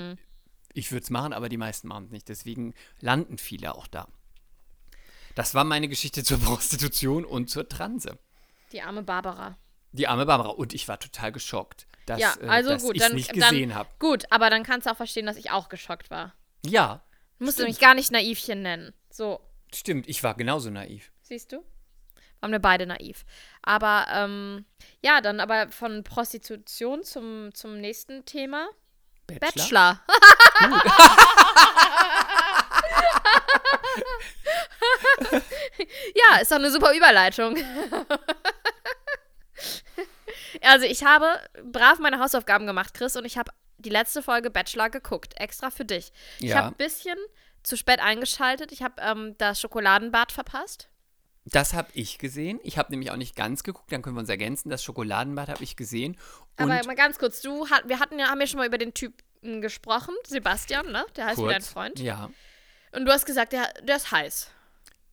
ich würde es machen, aber die meisten machen es nicht. Deswegen landen viele auch da. Das war meine Geschichte zur Prostitution und zur Transe. Die arme Barbara. Die arme Barbara. Und ich war total geschockt, dass, ja, äh, also dass gut, ich dann, nicht gesehen habe. gut, aber dann kannst du auch verstehen, dass ich auch geschockt war. Ja, Du musst du mich gar nicht naivchen nennen. So, stimmt. Ich war genauso naiv. siehst du? Waren wir beide naiv. Aber ähm, ja, dann aber von Prostitution zum, zum nächsten Thema. Bachelor? Bachelor. ja, ist doch eine super Überleitung. also ich habe brav meine Hausaufgaben gemacht, Chris, und ich habe die letzte Folge Bachelor geguckt, extra für dich. Ich Ja. habe ein bisschen zu spät eingeschaltet. Ich habe ähm, das Schokoladenbad verpasst. Das habe ich gesehen. Ich habe nämlich auch nicht ganz geguckt. Dann können wir uns ergänzen. Das Schokoladenbad habe ich gesehen. Und Aber mal ganz kurz, du wir hatten ja, haben ja schon mal über den Typ m, gesprochen, Sebastian, ne? Der heißt wie dein. Freund. Ja. Und du hast gesagt, der, der ist heiß.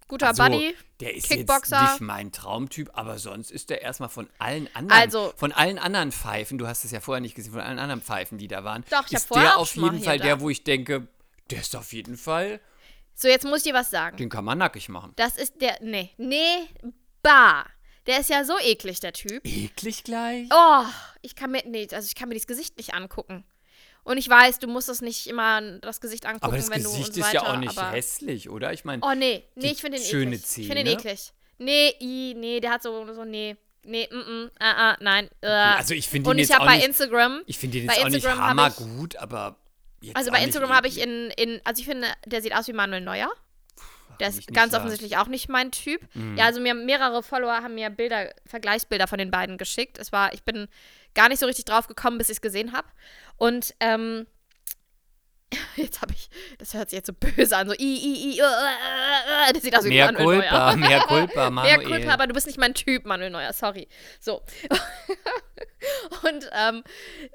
Guter Also, Buddy. Der ist Kickboxer. jetzt nicht mein Traumtyp, aber sonst ist der erstmal von allen anderen, Also- von allen anderen Pfeifen, du hast es ja vorher nicht gesehen, von allen anderen Pfeifen, die da waren, Doch, ich ist vorher der auf jeden Fall da. der, wo ich denke, der ist auf jeden Fall, So, jetzt muss ich dir was sagen. den kann man nackig machen. Das ist der. Nee, nee, bah. Der ist ja so eklig, der Typ. Eklig gleich? Oh, ich kann mir. Nee, also ich kann mir das Gesicht nicht angucken. Und ich weiß, du musst es nicht immer das Gesicht angucken, aber das wenn du Gesicht und so ist weiter, ja auch nicht aber hässlich, oder? Ich meine, Oh nee, nee, ich finde den schöne eklig. Ich finde den Zähne. eklig. Nee, i, nee, der hat so, so nee, nee, mm, mm, ah, ah, nein. Äh. also ich finde ihn Und ich jetzt habe bei Instagram, ich finde ihn bei jetzt auch nicht Instagram hammergut, aber jetzt also bei Instagram habe ich in, in, also ich finde, der sieht aus wie Manuel Neuer. Der ist ganz sagen. offensichtlich auch nicht mein Typ. Mhm. Ja, also mir mehrere Follower haben mir Bilder, Vergleichsbilder von den beiden geschickt. Es war, ich bin gar nicht so richtig drauf gekommen, bis ich es gesehen habe. Und ähm, jetzt habe ich, das hört sich jetzt so böse an, so i, i, i, uh, uh, das sieht aus wie Mehr Manuel Culpa, Neuer. mehr Mehr Manuel. Culpa, aber du bist nicht mein Typ, Manuel Neuer, sorry. So. und, ähm,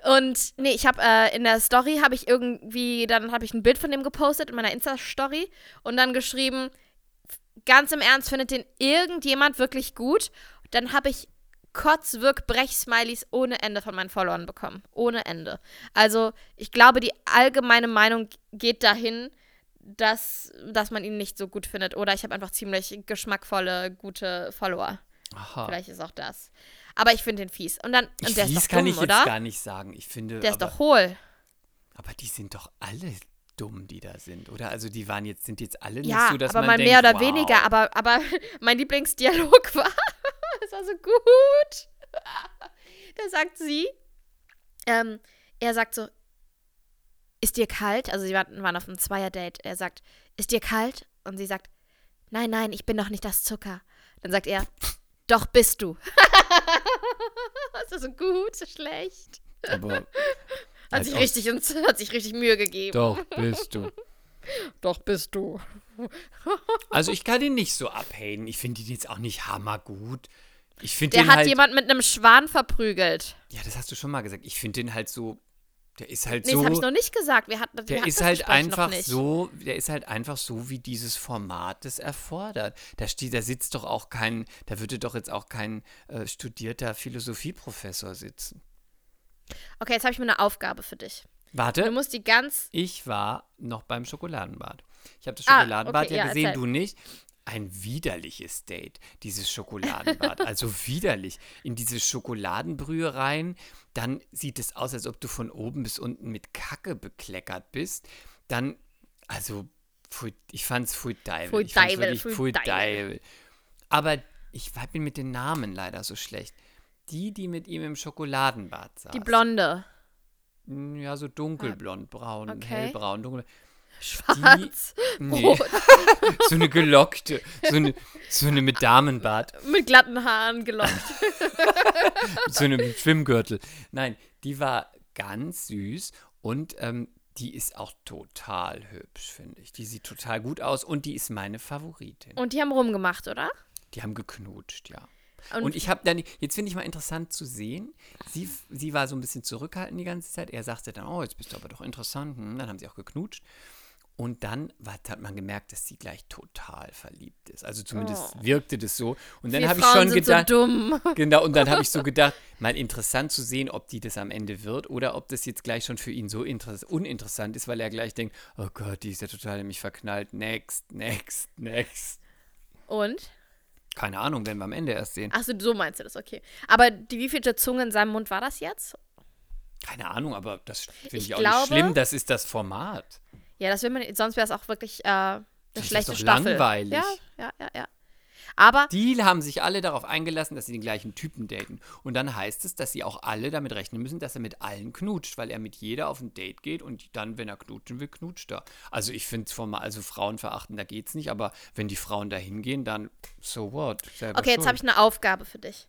und nee, ich habe äh, in der Story habe ich irgendwie, dann habe ich ein Bild von dem gepostet in meiner Insta-Story und dann geschrieben, ganz im Ernst, findet den irgendjemand wirklich gut? Dann habe ich Kotzwirk-Brech-Smileys ohne Ende von meinen Followern bekommen. Ohne Ende. Also, ich glaube, die allgemeine Meinung geht dahin, dass, dass man ihn nicht so gut findet. Oder ich habe einfach ziemlich geschmackvolle, gute Follower. Aha. Vielleicht ist auch das. Aber ich finde den fies. Und dann, und der Fies ist doch kann dumm, ich oder? jetzt gar nicht sagen. Ich finde, der ist aber, doch hohl. aber die sind doch alle dumm, die da sind, oder? Also die waren jetzt, sind jetzt alle Ja, nicht so, dass aber man mal denkt, mehr oder wow. weniger. Aber, aber mein Lieblingsdialog war, das war so gut. Da sagt sie, ähm, er sagt so, ist dir kalt? Also sie waren, auf einem Zweier-Date. Er sagt, ist dir kalt? Und sie sagt, nein, nein, ich bin doch nicht das Zucker. Dann sagt er, doch bist du. ist das so gut, so schlecht? Aber Hat Halt sich, richtig, hat sich richtig Mühe gegeben. doch, bist du. Doch bist du. Also ich kann ihn nicht so abhaten. Ich finde ihn jetzt auch nicht hammergut. Ich finde Der hat halt, jemand mit einem Schwan verprügelt. ja, das hast du schon mal gesagt. Ich finde den halt so, der ist halt Nee, so, das habe ich noch nicht gesagt. Wir hatten, wir der hatten ist halt Gespräch einfach so, der ist halt einfach so, wie dieses Format es erfordert. Da steht, da sitzt doch auch kein, da würde doch jetzt auch kein äh, studierter Philosophieprofessor sitzen. Okay, jetzt habe ich mir eine Aufgabe für dich. Du Warte, musst die ganz. ich war noch beim Schokoladenbad. Ich habe das Ah, Schokoladenbad okay, ja ja, gesehen, erzähl. du nicht. Ein widerliches Date, dieses Schokoladenbad. also widerlich. In diese Schokoladenbrühe rein, dann sieht es aus, als ob du von oben bis unten mit Kacke bekleckert bist. Dann, also, ich fand's pfui pfui Deivel. Deivel. Aber ich bin mit den Namen leider so schlecht. Die, die mit ihm im Schokoladenbad saß. Die Blonde. Ja, so dunkelblond, braun, Okay. hellbraun, dunkel. Schwarz. Nee, Rot. so eine gelockte, so eine, so eine mit Damenbart, Mit glatten Haaren gelockt. mit so einem Schwimmgürtel. Nein, die war ganz süß und ähm, die ist auch total hübsch, finde ich. Die sieht total gut aus und die ist meine Favoritin. Und die haben rumgemacht, oder? Die haben geknutscht, ja. Und- Und, ich habe dann, jetzt finde ich mal interessant zu sehen, sie, sie war so ein bisschen zurückhaltend die ganze Zeit. Er sagte dann, oh, jetzt bist du aber doch interessant. Hm, Dann haben sie auch geknutscht. Und dann hat man gemerkt, dass sie gleich total verliebt ist. Also zumindest wirkte das so. Und dann Oh. Habe ich schon gedacht, so dumm. genau, und dann habe ich so gedacht, mal interessant zu sehen, ob die das am Ende wird oder ob das jetzt gleich schon für ihn so interess- uninteressant ist, weil er gleich denkt, oh Gott, die ist ja total in mich verknallt. Next, next, next. Und? Keine Ahnung, werden wir am Ende erst sehen. Achso, so meinst du das, okay. Aber die wievielte Zunge in seinem Mund war das jetzt? Keine Ahnung, aber das finde ich, Ich auch glaube- nicht schlimm. Das ist das Format. Ja, das will man nicht. Sonst wäre es auch wirklich äh, eine ist schlechte doch Staffel. langweilig. Ja, ja, ja, ja. Aber Die haben sich alle darauf eingelassen, dass sie den gleichen Typen daten. Und dann heißt es, dass sie auch alle damit rechnen müssen, dass er mit allen knutscht, weil er mit jeder auf ein Date geht und dann, wenn er knutschen will, knutscht er. Also ich finde es Format, also Frauen verachten, da geht's nicht, aber wenn die Frauen da hingehen, dann so what? Selber Okay, jetzt habe ich eine Aufgabe für dich.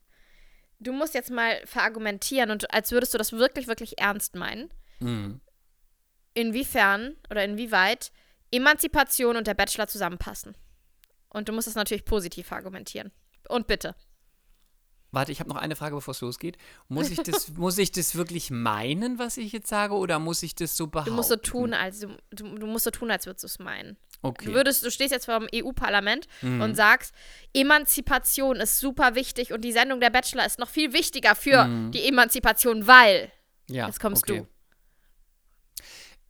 Du musst jetzt mal verargumentieren und als würdest du das wirklich, wirklich ernst meinen. Mhm. Inwiefern oder inwieweit Emanzipation und der Bachelor zusammenpassen. Und du musst das natürlich positiv argumentieren. Und bitte. Warte, ich habe noch eine Frage, bevor es losgeht. Muss ich, das, muss ich das wirklich meinen, was ich jetzt sage, oder muss ich das so behaupten? Du musst so tun, als du, du, musst so tun, als würdest du es meinen. Okay. Du würdest, du stehst jetzt vor dem EU-Parlament Mhm. und sagst, Emanzipation ist super wichtig und die Sendung der Bachelor ist noch viel wichtiger für die Emanzipation, weil. Mhm. ja, Jetzt kommst okay. du.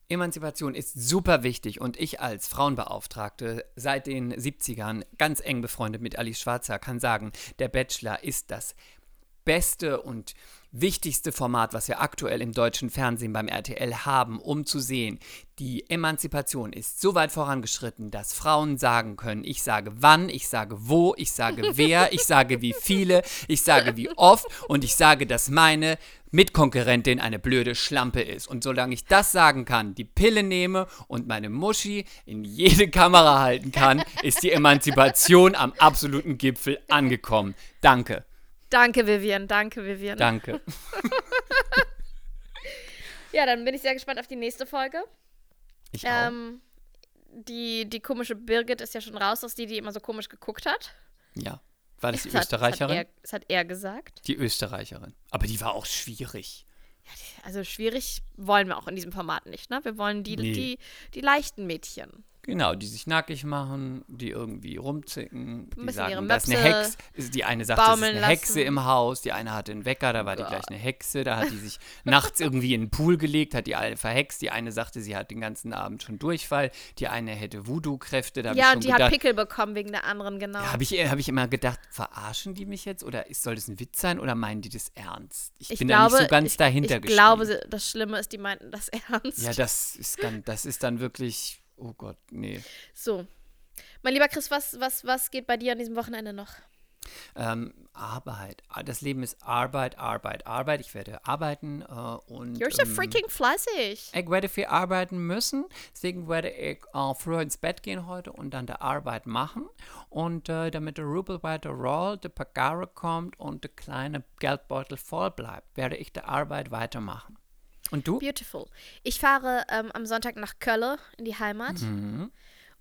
Emanzipation ist super wichtig und ich als Frauenbeauftragte seit den 70ern ganz eng befreundet mit Alice Schwarzer kann sagen, der Bachelor ist das beste und wichtigste Format, was wir aktuell im deutschen Fernsehen beim RTL haben, um zu sehen, die Emanzipation ist so weit vorangeschritten, dass Frauen sagen können, ich sage wann, ich sage wo, ich sage wer, ich sage wie viele, ich sage wie oft und ich sage, dass meine Mitkonkurrentin eine blöde Schlampe ist. Und solange ich das sagen kann, die Pille nehme und meine Muschi in jede Kamera halten kann, ist die Emanzipation am absoluten Gipfel angekommen. Danke, Danke, Vivian, danke, Vivian. danke. Ja, dann bin ich sehr gespannt auf die nächste Folge. Ich auch. Ähm, die, die komische Birgit ist ja schon raus, dass die, die immer so komisch geguckt hat. Ja. War das die hat- Österreicherin? Das hat, er, hat er gesagt. Die Österreicherin. Aber die war auch schwierig. Also schwierig wollen wir auch in diesem Format nicht, ne? Wir wollen die, Nee. die, die leichten Mädchen. Genau, die sich nackig machen, die irgendwie rumzicken, die sagen, da ist eine Hexe. Die eine sagt, es ist eine Hexe lassen. im Haus, die eine hatte einen Wecker, da war die gleich eine Hexe, da hat die sich nachts irgendwie in den Pool gelegt, hat die alle verhext, die eine sagte, sie hat den ganzen Abend schon Durchfall, die eine hätte Voodoo-Kräfte, da Ja, und die gedacht, hat Pickel bekommen wegen der anderen, genau. habe ich, hab ich immer gedacht, verarschen die mich jetzt oder ist, soll das ein Witz sein oder meinen die das ernst? Ich, ich bin glaube, da nicht so ganz ich, dahinter Ich glaube, das Schlimme ist, die meinten das ernst. Ja, das ist, ganz, das ist dann wirklich, oh Gott, nee. So. Mein lieber Chris, was, was, was geht bei dir an diesem Wochenende noch? Ähm, Arbeit. Ah, Das Leben ist Arbeit, Arbeit, Arbeit. Ich werde arbeiten äh, und You're so ähm, freaking fleißig. ich werde viel arbeiten müssen. Deswegen werde ich äh, früher ins Bett gehen heute und dann der Arbeit machen. Und äh, damit der Rubel weiter rollt, der Pagare kommt und der kleine Geldbeutel voll bleibt, werde ich der Arbeit weitermachen. Und du? Beautiful. Ich fahre ähm, am Sonntag nach Köln in die Heimat. Mhm.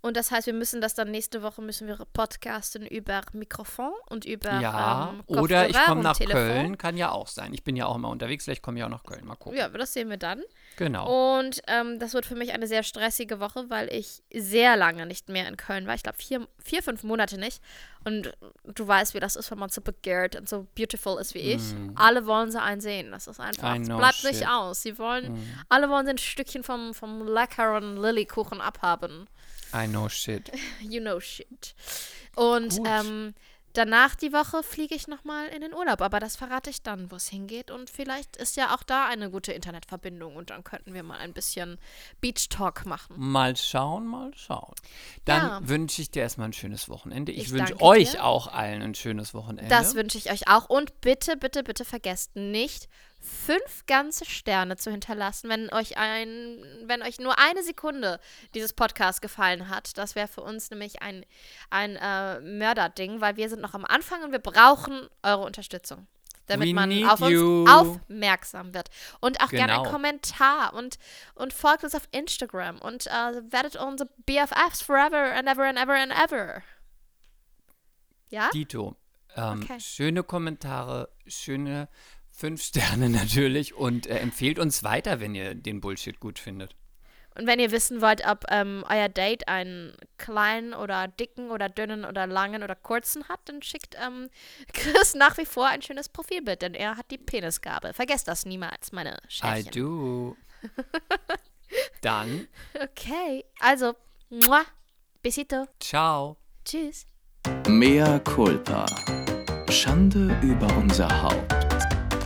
Und das heißt, wir müssen das dann nächste Woche müssen wir podcasten über Mikrofon und über Ja, ähm, oder ich komme nach Telefon. Köln, kann ja auch sein. Ich bin ja auch immer unterwegs, vielleicht komme ich auch nach Köln. Mal gucken. Ja, das sehen wir dann. Genau. Und ähm, das wird für mich eine sehr stressige Woche, weil ich sehr lange nicht mehr in Köln war. Ich glaube, vier, vier, fünf Monate nicht. Und du weißt, wie das ist, wenn man so begehrt und so beautiful ist wie ich. Alle wollen sie einsehen. Das ist einfach, Mm. Es bleibt shit. Mm. nicht aus. Sie wollen, alle wollen sie ein Stückchen vom, vom leckeren Lillykuchen abhaben. I know shit. You know shit. Und ähm, danach die Woche fliege ich nochmal in den Urlaub. Aber das verrate ich dann, wo es hingeht. Und vielleicht ist ja auch da eine gute Internetverbindung. Und dann könnten wir mal ein bisschen Beach Talk machen. Mal schauen, mal schauen. Dann Ja. wünsche ich dir erstmal ein schönes Wochenende. Ich, Ich wünsche euch dir. auch allen ein schönes Wochenende. Das wünsche ich euch auch. Und bitte, bitte, bitte vergesst nicht, fünf ganze Sterne zu hinterlassen, wenn euch ein, wenn euch nur eine Sekunde dieses Podcast gefallen hat. Das wäre für uns nämlich ein, ein äh, Mörderding, weil wir sind noch am Anfang und wir brauchen eure Unterstützung. Damit We man auf uns you. aufmerksam wird. Und auch gerne Genau. einen Kommentar und, und folgt uns auf Instagram und äh, werdet unsere BFFs forever and ever and ever and ever. Ja? Dito, ähm, Okay. schöne Kommentare, schöne fünf Sterne natürlich und äh, empfehlt uns weiter, wenn ihr den Bullshit gut findet. Und wenn ihr wissen wollt, ob ähm, euer Date einen kleinen oder dicken oder dünnen oder langen oder kurzen hat, dann schickt ähm, Chris nach wie vor ein schönes Profilbild, denn er hat die Penisgabe. Vergesst das niemals, meine I Schäfchen. do. Dann, Okay, also, muah, besito, ciao. tschüss. Mea culpa. Schande über unser Haupt.